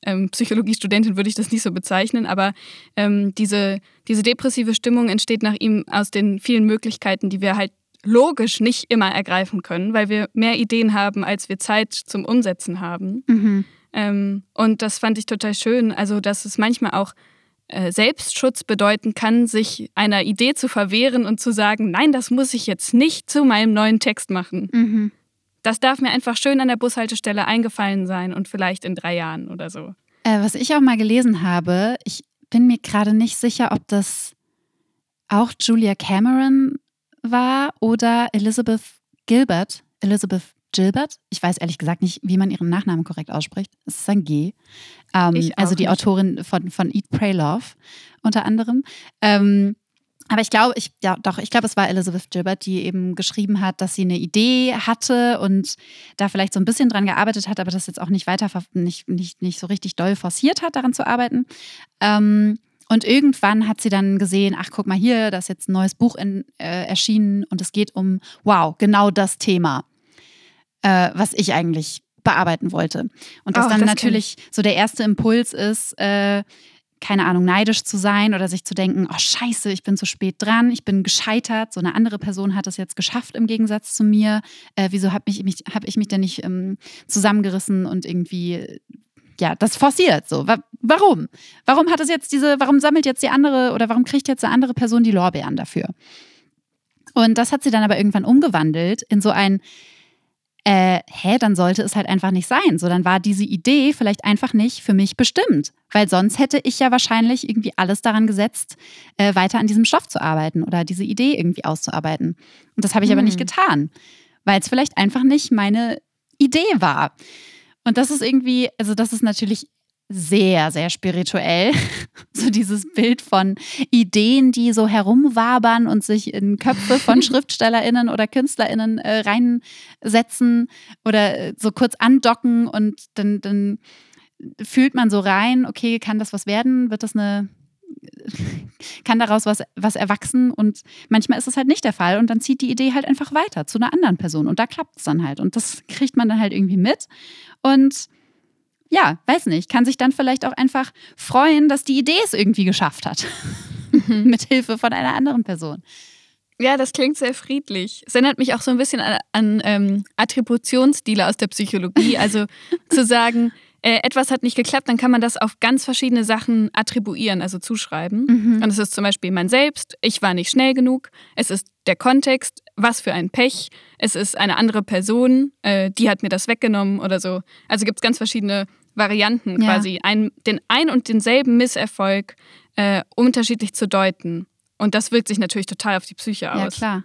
ähm, Psychologiestudentin würde ich das nicht so bezeichnen, aber ähm, diese, diese depressive Stimmung entsteht nach ihm aus den vielen Möglichkeiten, die wir halt logisch nicht immer ergreifen können, weil wir mehr Ideen haben, als wir Zeit zum Umsetzen haben. Mhm. Ähm, und das fand ich total schön, also dass es manchmal auch äh, Selbstschutz bedeuten kann, sich einer Idee zu verwehren und zu sagen, nein, das muss ich jetzt nicht zu meinem neuen Text machen. Mhm. Das darf mir einfach schön an der Bushaltestelle eingefallen sein und vielleicht in drei Jahren oder so. Äh, was ich auch mal gelesen habe, ich bin mir gerade nicht sicher, ob das auch Julia Cameron war oder Elizabeth Gilbert. Elizabeth Gilbert. Ich weiß ehrlich gesagt nicht, wie man ihren Nachnamen korrekt ausspricht. Es ist ein G. Ähm, also die nicht. Autorin von, von Eat, Pray, Love unter anderem. Ähm, aber ich glaube, ich, ja, doch, ich glaube, es war Elizabeth Gilbert, die eben geschrieben hat, dass sie eine Idee hatte und da vielleicht so ein bisschen dran gearbeitet hat, aber das jetzt auch nicht weiter, nicht, nicht, nicht so richtig doll forciert hat, daran zu arbeiten. Ähm, und irgendwann hat sie dann gesehen, ach, guck mal hier, da ist jetzt ein neues Buch in, äh, erschienen und es geht um, wow, genau das Thema, äh, was ich eigentlich bearbeiten wollte. Und dass Oh, dann das natürlich so der erste Impuls ist, äh, keine Ahnung, neidisch zu sein oder sich zu denken, oh scheiße, ich bin zu spät dran, ich bin gescheitert, so eine andere Person hat es jetzt geschafft im Gegensatz zu mir. Äh, wieso habe ich, mich, hab ich mich denn nicht ähm, zusammengerissen und irgendwie, ja, das forciert so. Wa warum? Warum hat es jetzt diese, warum sammelt jetzt die andere oder warum kriegt jetzt eine andere Person die Lorbeeren dafür? Und das hat sie dann aber irgendwann umgewandelt in so ein, äh, hä, dann sollte es halt einfach nicht sein. So, dann war diese Idee vielleicht einfach nicht für mich bestimmt. Weil sonst hätte ich ja wahrscheinlich irgendwie alles daran gesetzt, äh, weiter an diesem Stoff zu arbeiten oder diese Idee irgendwie auszuarbeiten. Und das habe ich aber nicht Hm. getan, weil es vielleicht einfach nicht meine Idee war. Und das ist irgendwie, also das ist natürlich sehr, sehr spirituell. So dieses Bild von Ideen, die so herumwabern und sich in Köpfe von SchriftstellerInnen oder KünstlerInnen äh, reinsetzen oder äh, so kurz andocken und dann, dann fühlt man so rein, okay, kann das was werden? Wird das eine, kann daraus was, was erwachsen? Und manchmal ist es halt nicht der Fall und dann zieht die Idee halt einfach weiter zu einer anderen Person und da klappt es dann halt und das kriegt man dann halt irgendwie mit und ja, weiß nicht, kann sich dann vielleicht auch einfach freuen, dass die Idee es irgendwie geschafft hat. Mit Hilfe von einer anderen Person. Ja, das klingt sehr friedlich. Es erinnert mich auch so ein bisschen an, an ähm, Attributionsstile aus der Psychologie. Also zu sagen, äh, etwas hat nicht geklappt, dann kann man das auf ganz verschiedene Sachen attribuieren, also zuschreiben. Mhm. Und es ist zum Beispiel mein Selbst, ich war nicht schnell genug, es ist der Kontext, was für ein Pech, es ist eine andere Person, äh, die hat mir das weggenommen oder so. Also gibt es ganz verschiedene Varianten, Ja. quasi ein, den ein und denselben Misserfolg äh, unterschiedlich zu deuten. Und das wirkt sich natürlich total auf die Psyche aus. Ja, klar.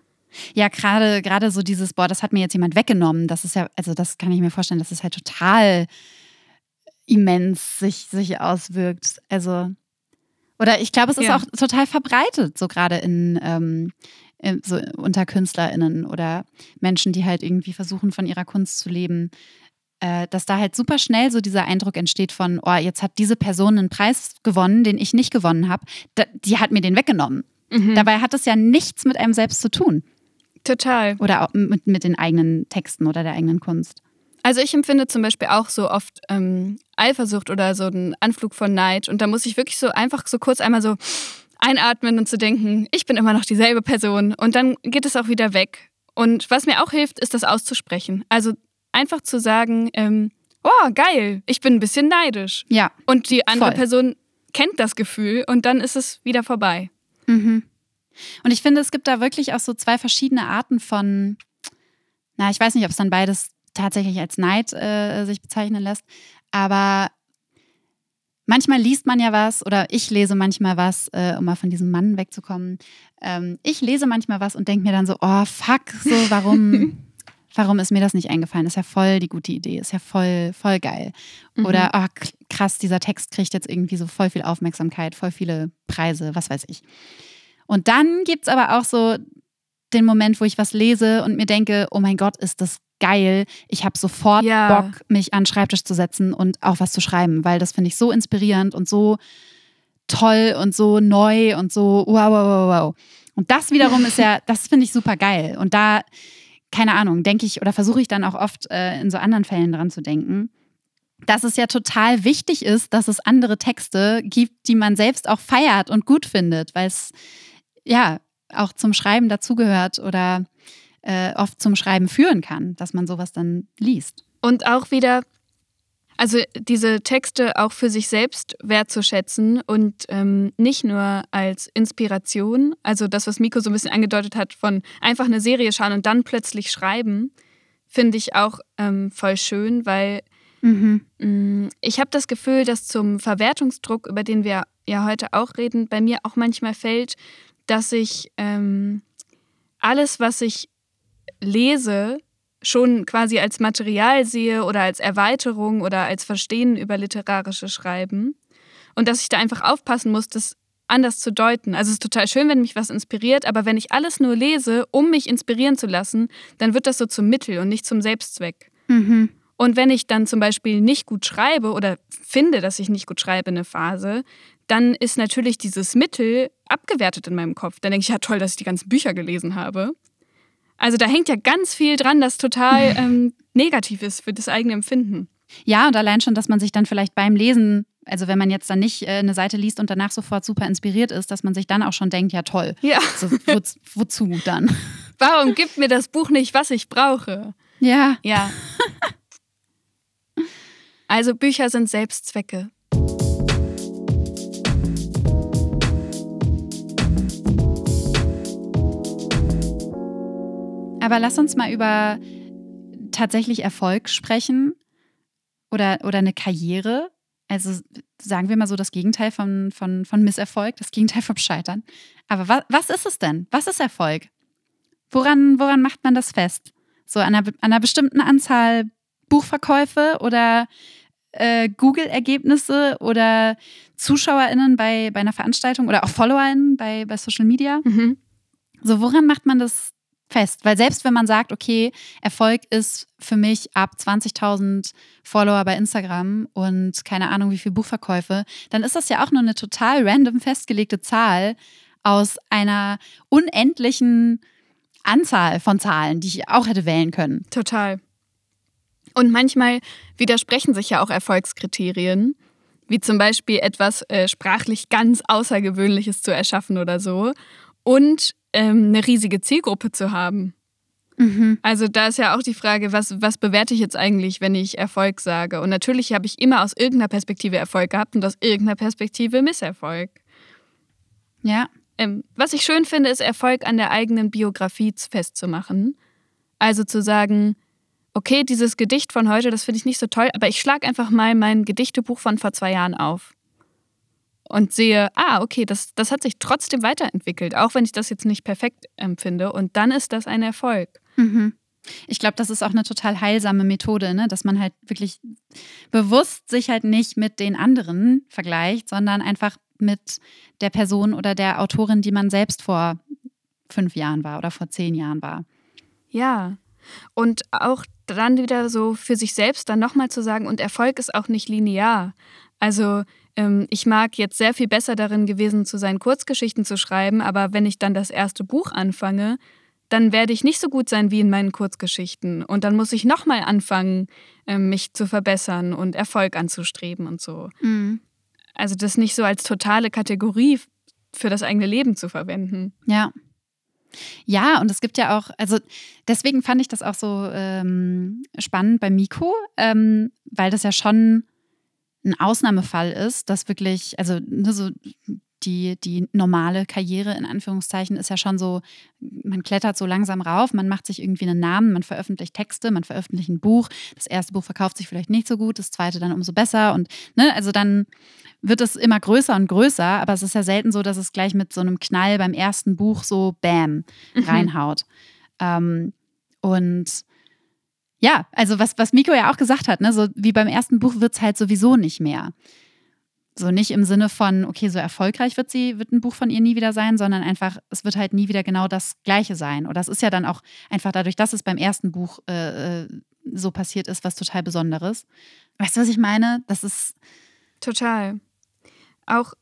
Ja, gerade gerade so dieses, boah, das hat mir jetzt jemand weggenommen, das ist ja, also das kann ich mir vorstellen, dass es halt total immens sich, sich auswirkt. Also, oder ich glaube, es ist Ja. auch total verbreitet, so gerade in, ähm, in so unter KünstlerInnen oder Menschen, die halt irgendwie versuchen, von ihrer Kunst zu leben, äh, dass da halt super schnell so dieser Eindruck entsteht von, oh, jetzt hat diese Person einen Preis gewonnen, den ich nicht gewonnen habe. Die hat mir den weggenommen. Mhm. Dabei hat es ja nichts mit einem selbst zu tun. Total. Oder auch mit, mit den eigenen Texten oder der eigenen Kunst. Also ich empfinde zum Beispiel auch so oft ähm, Eifersucht oder so einen Anflug von Neid. Und da muss ich wirklich so einfach so kurz einmal so einatmen und zu denken, ich bin immer noch dieselbe Person. Und dann geht es auch wieder weg. Und was mir auch hilft, ist das auszusprechen. Also einfach zu sagen, ähm, oh, geil, ich bin ein bisschen neidisch. Ja. Und die andere Voll. Person kennt das Gefühl und dann ist es wieder vorbei. Mhm. Und ich finde, es gibt da wirklich auch so zwei verschiedene Arten von, na, ich weiß nicht, ob es dann beides tatsächlich als Neid äh, sich bezeichnen lässt, aber manchmal liest man ja was oder ich lese manchmal was, äh, um mal von diesem Mann wegzukommen. Ähm, ich lese manchmal was und denke mir dann so, oh fuck, so warum, warum ist mir das nicht eingefallen? Ist ja voll die gute Idee, ist ja voll, voll geil. Oder oh, krass, dieser Text kriegt jetzt irgendwie so voll viel Aufmerksamkeit, voll viele Preise, was weiß ich. Und dann gibt es aber auch so den Moment, wo ich was lese und mir denke, oh mein Gott, ist das geil. Ich habe sofort Ja. Bock, mich an den Schreibtisch zu setzen und auch was zu schreiben, weil das finde ich so inspirierend und so toll und so neu und so wow, wow, wow, wow. Und das wiederum ist ja, das finde ich super geil. Und da, keine Ahnung, denke ich oder versuche ich dann auch oft äh, in so anderen Fällen dran zu denken, dass es ja total wichtig ist, dass es andere Texte gibt, die man selbst auch feiert und gut findet, weil es ja auch zum Schreiben dazugehört oder äh, oft zum Schreiben führen kann, dass man sowas dann liest. Und auch wieder, also diese Texte auch für sich selbst wertzuschätzen und ähm, nicht nur als Inspiration, also das, was Miko so ein bisschen angedeutet hat, von einfach eine Serie schauen und dann plötzlich schreiben, finde ich auch ähm, voll schön, weil Mhm. Mm, Ich habe das Gefühl, dass zum Verwertungsdruck, über den wir ja heute auch reden, bei mir auch manchmal fällt, dass ich ähm, alles, was ich lese, schon quasi als Material sehe oder als Erweiterung oder als Verstehen über literarische Schreiben. Und dass ich da einfach aufpassen muss, das anders zu deuten. Also es ist total schön, wenn mich was inspiriert, aber wenn ich alles nur lese, um mich inspirieren zu lassen, dann wird das so zum Mittel und nicht zum Selbstzweck. Mhm. Und wenn ich dann zum Beispiel nicht gut schreibe oder finde, dass ich nicht gut schreibe in eine Phase, dann ist natürlich dieses Mittel abgewertet in meinem Kopf. Dann denke ich, ja toll, dass ich die ganzen Bücher gelesen habe. Also da hängt ja ganz viel dran, das total ähm, negativ ist für das eigene Empfinden. Ja, und allein schon, dass man sich dann vielleicht beim Lesen, also wenn man jetzt dann nicht äh, eine Seite liest und danach sofort super inspiriert ist, dass man sich dann auch schon denkt, ja toll, Ja, so, wo, wozu dann? warum gibt mir das Buch nicht, was ich brauche? Ja, Ja. Also Bücher sind Selbstzwecke. Aber lass uns mal über tatsächlich Erfolg sprechen oder, oder eine Karriere. Also sagen wir mal so das Gegenteil von, von, von Misserfolg, das Gegenteil vom Scheitern. Aber wa, was ist es denn? Was ist Erfolg? Woran, woran macht man das fest? So an einer, an einer bestimmten Anzahl Buchverkäufe oder äh, Google-Ergebnisse oder ZuschauerInnen bei, bei einer Veranstaltung oder auch FollowerInnen bei, bei Social Media? Mhm. So, woran macht man das fest? Weil selbst wenn man sagt, okay, Erfolg ist für mich ab 20.000 Follower bei Instagram und keine Ahnung, wie viel Buchverkäufe, dann ist das ja auch nur eine total random festgelegte Zahl aus einer unendlichen Anzahl von Zahlen, die ich auch hätte wählen können. Total. Und manchmal widersprechen sich ja auch Erfolgskriterien, wie zum Beispiel etwas äh, sprachlich ganz Außergewöhnliches zu erschaffen oder so und ähm, eine riesige Zielgruppe zu haben. Mhm. Also da ist ja auch die Frage, was, was bewerte ich jetzt eigentlich, wenn ich Erfolg sage? Und natürlich habe ich immer aus irgendeiner Perspektive Erfolg gehabt und aus irgendeiner Perspektive Misserfolg. Ja. Ähm, was ich schön finde, ist Erfolg an der eigenen Biografie festzumachen. Also zu sagen, okay, dieses Gedicht von heute, das finde ich nicht so toll, aber ich schlage einfach mal mein Gedichtebuch von vor zwei Jahren auf und sehe, ah, okay, das, das hat sich trotzdem weiterentwickelt, auch wenn ich das jetzt nicht perfekt empfinde. Und dann ist das ein Erfolg. Mhm. Ich glaube, das ist auch eine total heilsame Methode, ne? dass man halt wirklich bewusst sich halt nicht mit den anderen vergleicht, sondern einfach mit der Person oder der Autorin, die man selbst vor fünf Jahren war oder vor zehn Jahren war. Ja. Und auch dann wieder so für sich selbst dann nochmal zu sagen, und Erfolg ist auch nicht linear. Also ich mag jetzt sehr viel besser darin gewesen zu sein, Kurzgeschichten zu schreiben, aber wenn ich dann das erste Buch anfange, dann werde ich nicht so gut sein wie in meinen Kurzgeschichten. Und dann muss ich nochmal anfangen, ähm, mich zu verbessern und Erfolg anzustreben und so. Mhm. Also das nicht so als totale Kategorie für das eigene Leben zu verwenden. Ja. Ja, und es gibt ja auch, also deswegen fand ich das auch so ähm, spannend bei Miko, ähm, weil das ja schon ein Ausnahmefall ist, dass wirklich, also ne, so die, die normale Karriere in Anführungszeichen ist ja schon so, man klettert so langsam rauf, man macht sich irgendwie einen Namen, man veröffentlicht Texte, man veröffentlicht ein Buch. Das erste Buch verkauft sich vielleicht nicht so gut, das zweite dann umso besser. Und ne, also dann wird es immer größer und größer, aber es ist ja selten so, dass es gleich mit so einem Knall beim ersten Buch so Bam Mhm. reinhaut. Ähm, und ja, also was, was Miko ja auch gesagt hat, ne, so wie beim ersten Buch wird es halt sowieso nicht mehr. So nicht im Sinne von, okay, so erfolgreich wird sie, wird ein Buch von ihr nie wieder sein, sondern einfach, es wird halt nie wieder genau das Gleiche sein. Oder es ist ja dann auch einfach dadurch, dass es beim ersten Buch äh, äh, so passiert ist, was total Besonderes. Weißt du, was ich meine? Das ist, Total. Auch,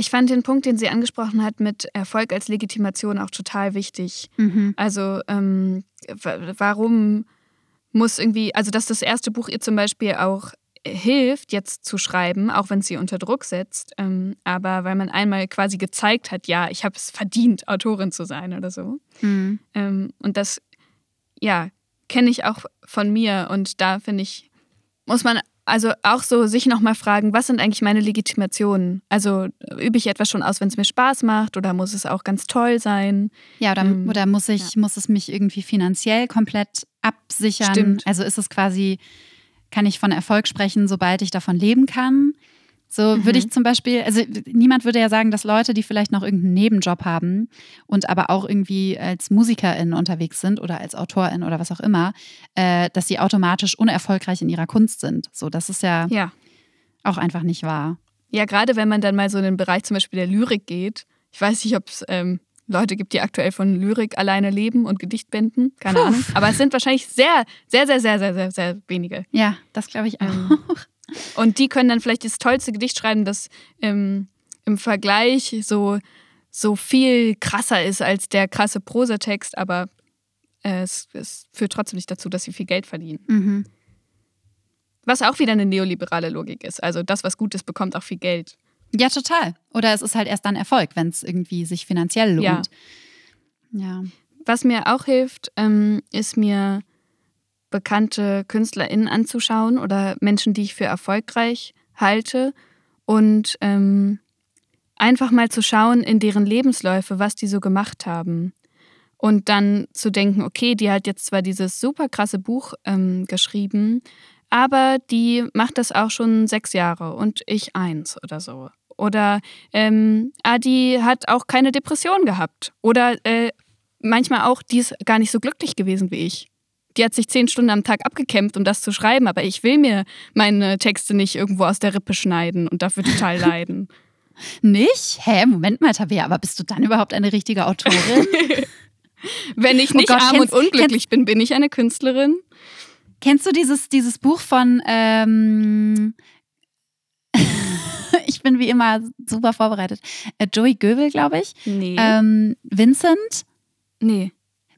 ich fand den Punkt, den sie angesprochen hat, mit Erfolg als Legitimation auch total wichtig. mhm. Also, ähm, wa- warum muss irgendwie, also, dass das erste Buch ihr zum Beispiel auch hilft, jetzt zu schreiben, auch wenn es sie unter Druck setzt, ähm, aber weil man einmal quasi gezeigt hat, ja, ich habe es verdient, Autorin zu sein oder so. Mhm. Ähm, und das, ja, kenne ich auch von mir. Und da finde ich, muss man also auch so sich nochmal fragen, was sind eigentlich meine Legitimationen? Also übe ich etwas schon aus, wenn es mir Spaß macht oder muss es auch ganz toll sein? Ja, oder, Ähm, oder muss ich, muss es mich irgendwie finanziell komplett absichern? Stimmt. Also ist es quasi, kann ich von Erfolg sprechen, sobald ich davon leben kann? So Mhm. würde ich zum Beispiel, also niemand würde ja sagen, dass Leute, die vielleicht noch irgendeinen Nebenjob haben und aber auch irgendwie als Musikerin unterwegs sind oder als Autorin oder was auch immer, äh, dass sie automatisch unerfolgreich in ihrer Kunst sind. So, das ist ja, Ja. auch einfach nicht wahr. Ja, gerade wenn man dann mal so in den Bereich zum Beispiel der Lyrik geht. Ich weiß nicht, ob es ähm, Leute gibt, die aktuell von Lyrik alleine leben und Gedichtbänden. Keine Puh. Ahnung. Aber es sind wahrscheinlich sehr, sehr, sehr, sehr, sehr, sehr, sehr wenige. Ja, das glaube ich auch. Und die können dann vielleicht das tollste Gedicht schreiben, das ähm, im Vergleich so, so viel krasser ist als der krasse Prosatext, aber äh, es, es führt trotzdem nicht dazu, dass sie viel Geld verdienen. Mhm. Was auch wieder eine neoliberale Logik ist. Also das, was gut ist, bekommt auch viel Geld. Ja, total. Oder es ist halt erst dann Erfolg, wenn es irgendwie sich finanziell lohnt. Ja. Ja. Was mir auch hilft, ähm, ist mir bekannte KünstlerInnen anzuschauen oder Menschen, die ich für erfolgreich halte und ähm, einfach mal zu schauen in deren Lebensläufe, was die so gemacht haben. Und dann zu denken, okay, die hat jetzt zwar dieses super krasse Buch ähm, geschrieben, aber die macht das auch schon sechs Jahre und ich eins oder so. Oder ähm, ah, die hat auch keine Depression gehabt. Oder äh, manchmal auch, die ist gar nicht so glücklich gewesen wie ich. Die hat sich zehn Stunden am Tag abgekämpft, um das zu schreiben, aber ich will mir meine Texte nicht irgendwo aus der Rippe schneiden und dafür total leiden. Nicht? Hä, Moment mal, Tabea, aber bist du dann überhaupt eine richtige Autorin? Wenn ich Oh nicht Gott, arm kennst- und unglücklich bin, bin ich eine Künstlerin. Kennst du dieses, dieses Buch von, ähm, ich bin wie immer super vorbereitet, äh, Joey Göbel, glaube ich, Nee. ähm, Vincent. nee.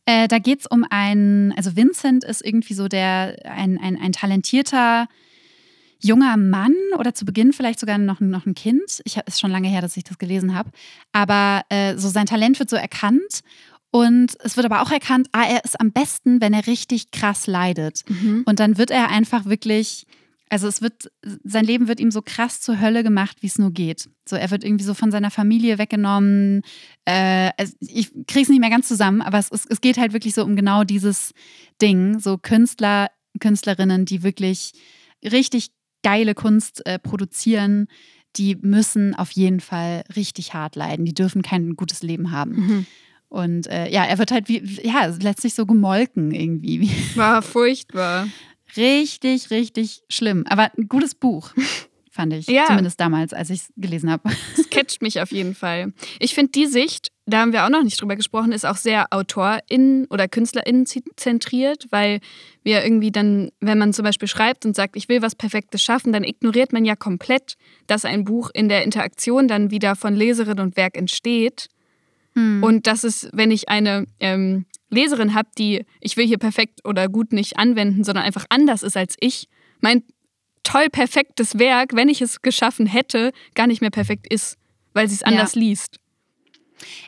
Äh, da geht es um einen, also Vincent ist irgendwie so der, ein, ein, ein talentierter junger Mann oder zu Beginn vielleicht sogar noch, noch ein Kind. Ich hab, ist schon lange her, dass ich das gelesen habe. Aber äh, so sein Talent wird so erkannt Und es wird aber auch erkannt, ah, er ist am besten, wenn er richtig krass leidet. Mhm. Und dann wird er einfach wirklich, also es wird, sein Leben wird ihm so krass zur Hölle gemacht, wie es nur geht. So, er wird irgendwie so von seiner Familie weggenommen. Äh, also ich krieg's nicht mehr ganz zusammen, aber es, es, es geht halt wirklich so um genau dieses Ding. So Künstler, Künstlerinnen, die wirklich richtig geile Kunst äh, produzieren, die müssen auf jeden Fall richtig hart leiden. Die dürfen kein gutes Leben haben. Mhm. Und äh, ja, er wird halt wie, ja, letztlich so gemolken irgendwie. War furchtbar. Richtig, richtig schlimm. Aber ein gutes Buch, fand ich. Ja. Zumindest damals, als ich es gelesen habe. Das catcht mich auf jeden Fall. Ich finde die Sicht, da haben wir auch noch nicht drüber gesprochen, ist auch sehr AutorInnen oder KünstlerInnen zentriert, weil wir irgendwie dann, wenn man zum Beispiel schreibt und sagt, ich will was Perfektes schaffen, dann ignoriert man ja komplett, dass ein Buch in der Interaktion dann wieder von Leserin und Werk entsteht. Und das ist, wenn ich eine ähm, Leserin habe, die ich will hier perfekt oder gut nicht anwenden, sondern einfach anders ist als ich, mein toll perfektes Werk, wenn ich es geschaffen hätte, gar nicht mehr perfekt ist, weil sie es anders liest.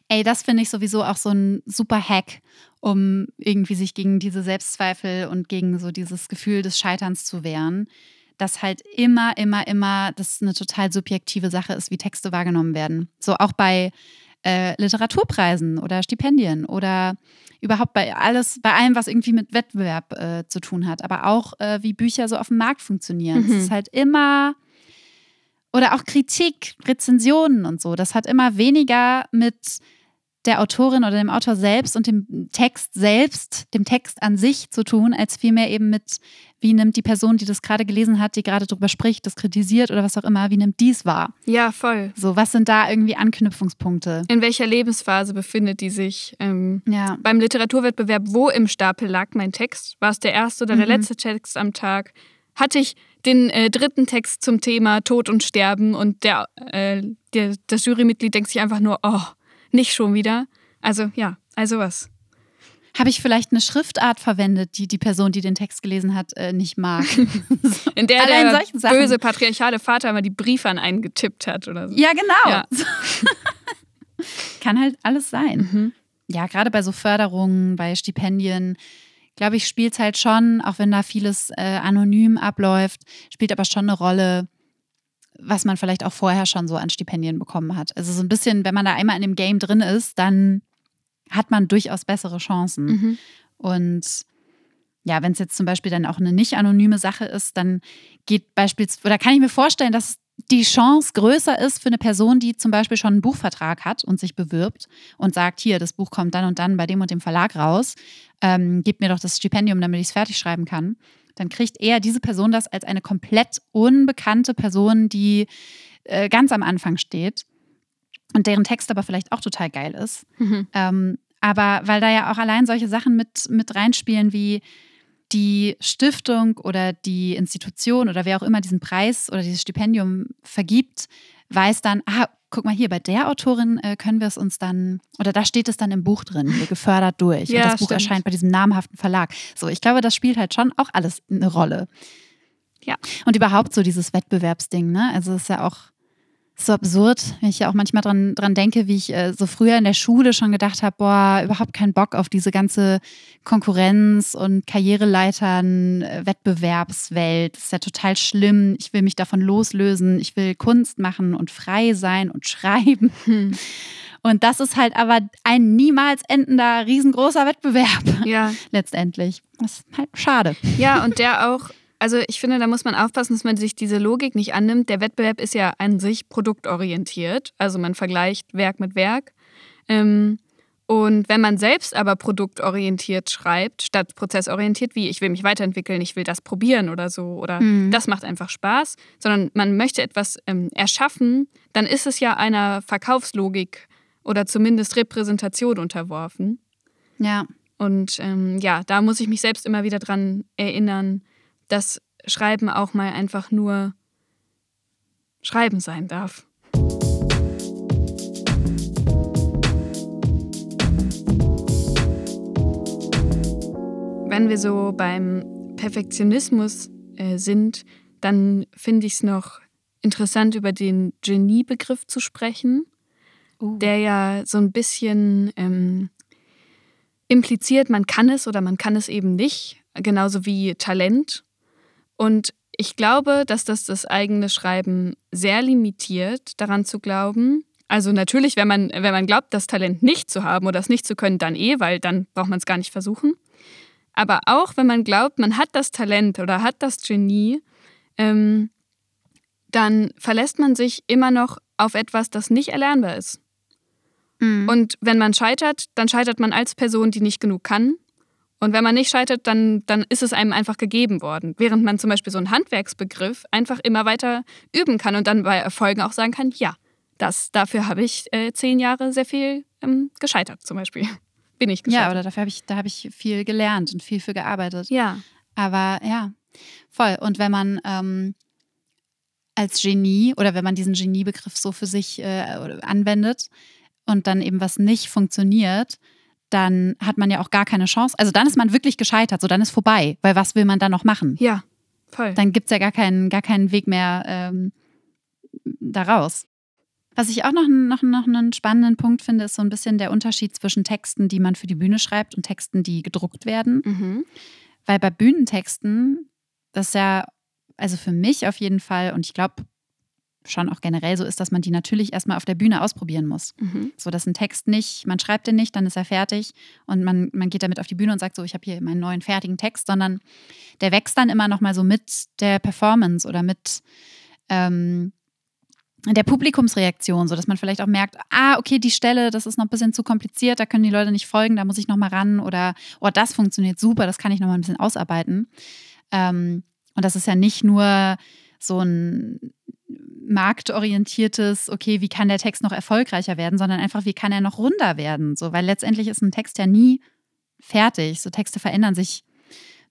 Ey, das finde ich sowieso auch so ein super Hack, um irgendwie sich gegen diese Selbstzweifel und gegen so dieses Gefühl des Scheiterns zu wehren. Dass halt immer, immer, immer das eine total subjektive Sache ist, wie Texte wahrgenommen werden. So auch bei äh, Literaturpreisen oder Stipendien oder überhaupt bei alles, bei allem, was irgendwie mit Wettbewerb äh, zu tun hat, aber auch äh, wie Bücher so auf dem Markt funktionieren. Mhm. Es ist halt immer oder auch Kritik, Rezensionen und so. Das hat immer weniger mit der Autorin oder dem Autor selbst und dem Text selbst, dem Text an sich zu tun, als vielmehr eben mit, wie nimmt die Person, die das gerade gelesen hat, die gerade drüber spricht, das kritisiert oder was auch immer, wie nimmt dies wahr? Ja, voll. So, was sind da irgendwie Anknüpfungspunkte? In welcher Lebensphase befindet die sich? Ähm, Ja. beim Literaturwettbewerb, wo im Stapel lag mein Text? War es der erste oder der Mhm. letzte Text am Tag? Hatte ich den äh, dritten Text zum Thema Tod und Sterben und der, äh, der, das Jurymitglied denkt sich einfach nur, oh, nicht schon wieder. Also ja, also was. Habe ich vielleicht eine Schriftart verwendet, die die Person, die den Text gelesen hat, äh, nicht mag? In der Allein der solchen Sachen. böse patriarchale Vater mal die Briefe an einen getippt hat oder so. ja, genau. Ja. Kann halt alles sein. Mhm. ja, gerade bei so Förderungen, bei Stipendien, glaube ich, spielt es halt schon, auch wenn da vieles äh, anonym abläuft, spielt aber schon eine Rolle, was man vielleicht auch vorher schon so an Stipendien bekommen hat. Also so ein bisschen, wenn man da einmal in dem Game drin ist, dann hat man durchaus bessere Chancen. Mhm. Und ja, wenn es jetzt zum Beispiel dann auch eine nicht anonyme Sache ist, dann geht beispielsweise, oder kann ich mir vorstellen, dass die Chance größer ist für eine Person, die zum Beispiel schon einen Buchvertrag hat und sich bewirbt und sagt, hier, das Buch kommt dann und dann bei dem und dem Verlag raus, ähm, gib mir doch das Stipendium, damit ich es fertig schreiben kann. Dann kriegt eher diese Person das als eine komplett unbekannte Person, die äh, ganz am Anfang steht und deren Text aber vielleicht auch total geil ist. Mhm. Ähm, aber weil da ja auch allein solche Sachen mit, mit reinspielen, wie die Stiftung oder die Institution oder wer auch immer diesen Preis oder dieses Stipendium vergibt, weiß dann, ah, guck mal hier, bei der Autorin äh, können wir es uns dann, oder da steht es dann im Buch drin, gefördert durch. Ja, und das Buch stimmt. erscheint bei diesem namhaften Verlag. So, ich glaube, das spielt halt schon auch alles eine Rolle. Ja. Und überhaupt so dieses Wettbewerbsding, ne? Also es ist ja auch so absurd, wenn ich ja auch manchmal dran, dran denke, wie ich äh, so früher in der Schule schon gedacht habe, boah, überhaupt keinen Bock auf diese ganze Konkurrenz und Karriereleitern, äh, Wettbewerbswelt. Das ist ja total schlimm. Ich will mich davon loslösen. Ich will Kunst machen und frei sein und schreiben. Hm. Und das ist halt aber ein niemals endender, riesengroßer Wettbewerb Ja, letztendlich. Das ist halt schade. Ja, und der auch, also ich finde, da muss man aufpassen, dass man sich diese Logik nicht annimmt. Der Wettbewerb ist ja an sich produktorientiert. Also man vergleicht Werk mit Werk. Ähm, und wenn man selbst aber produktorientiert schreibt, statt prozessorientiert, wie ich will mich weiterentwickeln, ich will das probieren oder so, oder Mhm. das macht einfach Spaß, sondern man möchte etwas ähm, erschaffen, dann ist es ja einer Verkaufslogik oder zumindest Repräsentation unterworfen. Ja. Und ähm, ja, da muss ich mich selbst immer wieder dran erinnern, dass Schreiben auch mal einfach nur Schreiben sein darf. Wenn wir so beim Perfektionismus äh, sind, dann finde ich es noch interessant, über den Genie-Begriff zu sprechen Uh. der ja so ein bisschen ähm, impliziert, man kann es oder man kann es eben nicht, genauso wie Talent. Und ich glaube, dass das das eigene Schreiben sehr limitiert, daran zu glauben. Also natürlich, wenn man, wenn man glaubt, das Talent nicht zu haben oder es nicht zu können, dann eh, weil dann braucht man es gar nicht versuchen. Aber auch wenn man glaubt, man hat das Talent oder hat das Genie, ähm, dann verlässt man sich immer noch auf etwas, das nicht erlernbar ist. Mhm. Und wenn man scheitert, dann scheitert man als Person, die nicht genug kann. Und wenn man nicht scheitert, dann, dann ist es einem einfach gegeben worden. Während man zum Beispiel so einen Handwerksbegriff einfach immer weiter üben kann und dann bei Erfolgen auch sagen kann, ja, das, dafür habe ich äh, zehn Jahre sehr viel ähm, gescheitert zum Beispiel. Bin ich gescheitert. Ja, oder dafür habe ich, da habe ich viel gelernt und viel für gearbeitet. Ja. Aber ja, voll. Und wenn man ähm, als Genie oder wenn man diesen Geniebegriff so für sich äh, anwendet und dann eben was nicht funktioniert, dann hat man ja auch gar keine Chance. Also dann ist man wirklich gescheitert, so dann ist vorbei, weil was will man dann noch machen? Ja, voll. Dann gibt es ja gar keinen, gar keinen Weg mehr ähm, daraus. Was ich auch noch, noch, noch einen spannenden Punkt finde, ist so ein bisschen der Unterschied zwischen Texten, die man für die Bühne schreibt und Texten, die gedruckt werden. Mhm. Weil bei Bühnentexten, das ist ja, also für mich auf jeden Fall, und ich glaube schon auch generell so ist, dass man die natürlich erstmal auf der Bühne ausprobieren muss. Mhm. So dass ein Text nicht, man schreibt den nicht, dann ist er fertig und man, man geht damit auf die Bühne und sagt so, ich habe hier meinen neuen fertigen Text, sondern der wächst dann immer nochmal so mit der Performance oder mit ähm, der Publikumsreaktion, so dass man vielleicht auch merkt, ah, okay, die Stelle, das ist noch ein bisschen zu kompliziert, da können die Leute nicht folgen, da muss ich nochmal ran oder, oh, das funktioniert super, das kann ich nochmal ein bisschen ausarbeiten. Ähm, und das ist ja nicht nur so ein marktorientiertes, okay, wie kann der Text noch erfolgreicher werden, sondern einfach, wie kann er noch runder werden, so, weil letztendlich ist ein Text ja nie fertig. So Texte verändern sich,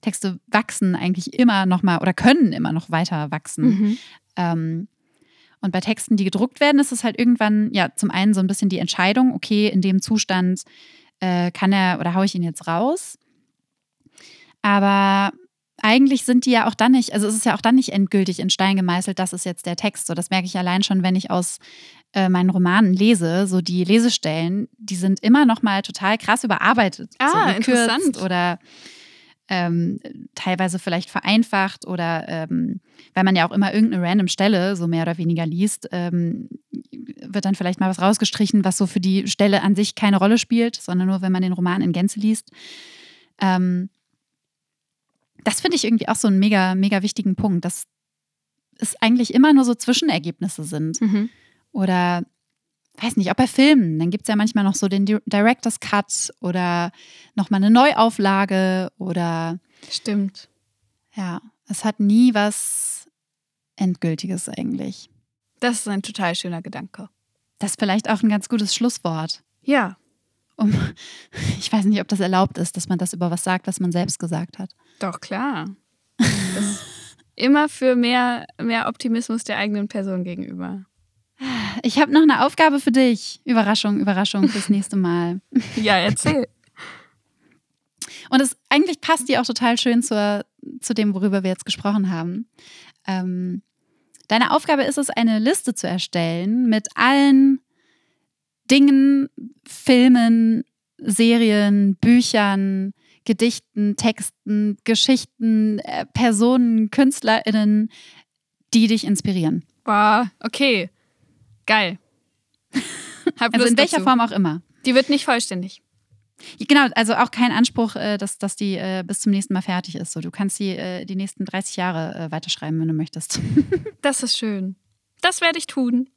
Texte wachsen eigentlich immer noch mal oder können immer noch weiter wachsen. Mhm. Ähm, und bei Texten, die gedruckt werden, ist es halt irgendwann, ja, zum einen so ein bisschen die Entscheidung, okay, in dem Zustand äh, kann er oder haue ich ihn jetzt raus. Aber eigentlich sind die ja auch dann nicht, also es ist ja auch dann nicht endgültig in Stein gemeißelt, das ist jetzt der Text. So, das merke ich allein schon, wenn ich aus äh, meinen Romanen lese, so die Lesestellen, die sind immer noch mal total krass überarbeitet. Ah, so interessant. Oder ähm, teilweise vielleicht vereinfacht oder ähm, weil man ja auch immer irgendeine random Stelle so mehr oder weniger liest, ähm, wird dann vielleicht mal was rausgestrichen, was so für die Stelle an sich keine Rolle spielt, sondern nur, wenn man den Roman in Gänze liest. Ähm, das finde ich irgendwie auch so einen mega, mega wichtigen Punkt, dass es eigentlich immer nur so Zwischenergebnisse sind. Mhm. Oder weiß nicht, auch bei Filmen, dann gibt es ja manchmal noch so den Di- Director's Cut oder nochmal eine Neuauflage oder Stimmt. ja, es hat nie was Endgültiges eigentlich. Das ist ein total schöner Gedanke. Das ist vielleicht auch ein ganz gutes Schlusswort. Ja, Um, ich weiß nicht, ob das erlaubt ist, dass man das über was sagt, was man selbst gesagt hat. Doch klar. Immer für mehr, mehr Optimismus der eigenen Person gegenüber. Ich habe noch eine Aufgabe für dich. Überraschung, Überraschung fürs nächste Mal. Ja, erzähl. Und es eigentlich passt die auch total schön zur, zu dem, worüber wir jetzt gesprochen haben. Ähm, deine Aufgabe ist es, eine Liste zu erstellen mit allen Dingen, Filmen, Serien, Büchern, Gedichten, Texten, Geschichten, äh, Personen, KünstlerInnen, die dich inspirieren. Boah, okay. Geil. Hab Also in welcher dazu. Form auch immer. Die wird nicht vollständig. Genau, also auch kein Anspruch, äh, dass, dass die äh, bis zum nächsten Mal fertig ist. So, du kannst die äh, die nächsten 30 Jahre weiterschreiben, wenn du möchtest. Das ist schön. Das werde ich tun.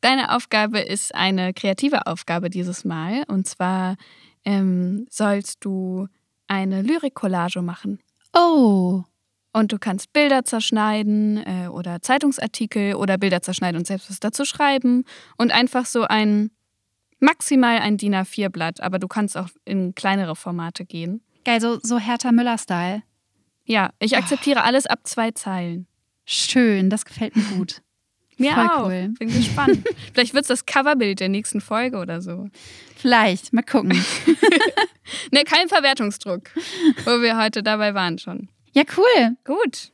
Deine Aufgabe ist eine kreative Aufgabe dieses Mal. Und zwar ähm, sollst du eine Lyrik-Collage machen. Oh, Und du kannst Bilder zerschneiden äh, oder Zeitungsartikel oder Bilder zerschneiden und selbst was dazu schreiben. Und einfach so ein, maximal ein DIN A4-Blatt, aber du kannst auch in kleinere Formate gehen. geil, so, so Hertha Müller-Style. Ja, ich akzeptiere alles ab zwei Zeilen. Schön, das gefällt mir gut. Mir Voll auch. cool. Bin gespannt. Vielleicht wird es das Coverbild der nächsten Folge oder so. Vielleicht, mal gucken. Ne, kein Verwertungsdruck, wo wir heute dabei waren schon. Ja, cool. Gut.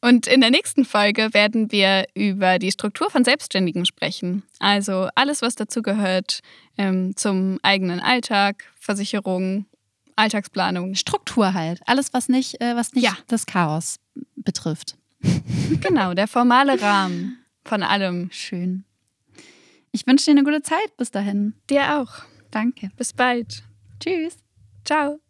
Und in der nächsten Folge werden wir über die Struktur von Selbstständigen sprechen. Also alles, was dazu gehört ähm, zum eigenen Alltag, Versicherung Alltagsplanung. Struktur halt. Alles, was nicht, äh, was nicht Ja. das Chaos betrifft. Genau, der formale Rahmen von allem. Schön. Ich wünsche dir eine gute Zeit bis dahin. Dir auch. Danke. Bis bald. Tschüss. Ciao.